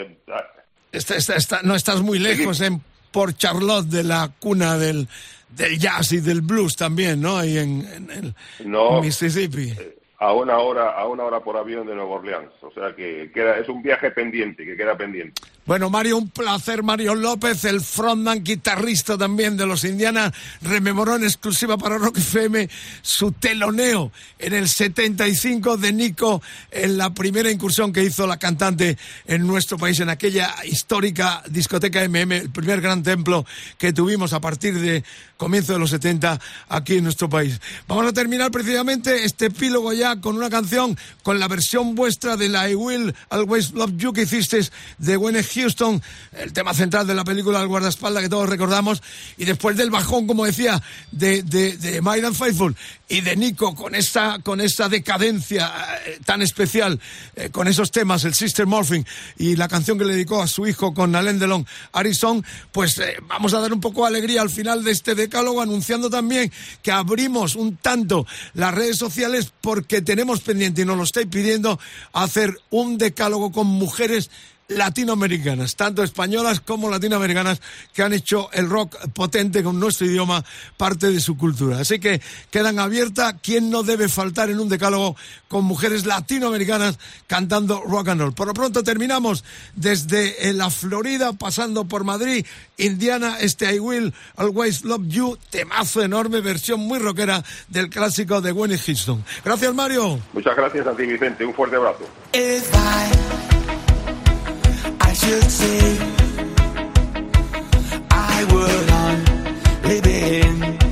Está- está- está- no estás muy lejos en Port Charlotte de la cuna del, del jazz y del blues también, ¿no? Ahí en, en el No. Mississippi. a una hora a una hora por avión de Nueva Orleans. O sea que queda, es un viaje pendiente, que queda pendiente. Bueno, Mario, un placer. Mario López, el frontman guitarrista también de los Indiana, rememoró en exclusiva para Rock FM su teloneo en el 75 de Nico, en la primera incursión que hizo la cantante en nuestro país, en aquella histórica discoteca MM, el primer gran templo que tuvimos a partir de comienzo de los 70 aquí en nuestro país. Vamos a terminar precisamente este epílogo ya con una canción, con la versión vuestra de la I Will Always Love You que hicisteis de Gwyneth Houston, el tema central de la película El guardaespaldas que todos recordamos, y después del bajón, como decía, de, de, de Faithful y de Nico con esta, con esta decadencia eh, tan especial, eh, con esos temas, el Sister Morphing y la canción que le dedicó a su hijo con Alain Delon, Harrison, pues eh, vamos a dar un poco de alegría al final de este decálogo, anunciando también que abrimos un tanto las redes sociales porque tenemos pendiente y nos lo estáis pidiendo hacer un decálogo con mujeres latinoamericanas, tanto españolas como latinoamericanas, que han hecho el rock potente con nuestro idioma parte de su cultura. Así que quedan abiertas quién no debe faltar en un decálogo con mujeres latinoamericanas cantando rock and roll. Por lo pronto terminamos desde eh, la Florida, pasando por Madrid, Indiana, este I Will Always Love You, temazo enorme, versión muy rockera del clásico de Winnie Houston. Gracias, Mario. Muchas gracias a ti, Vicente. Un fuerte abrazo. If I, I should say, I would only be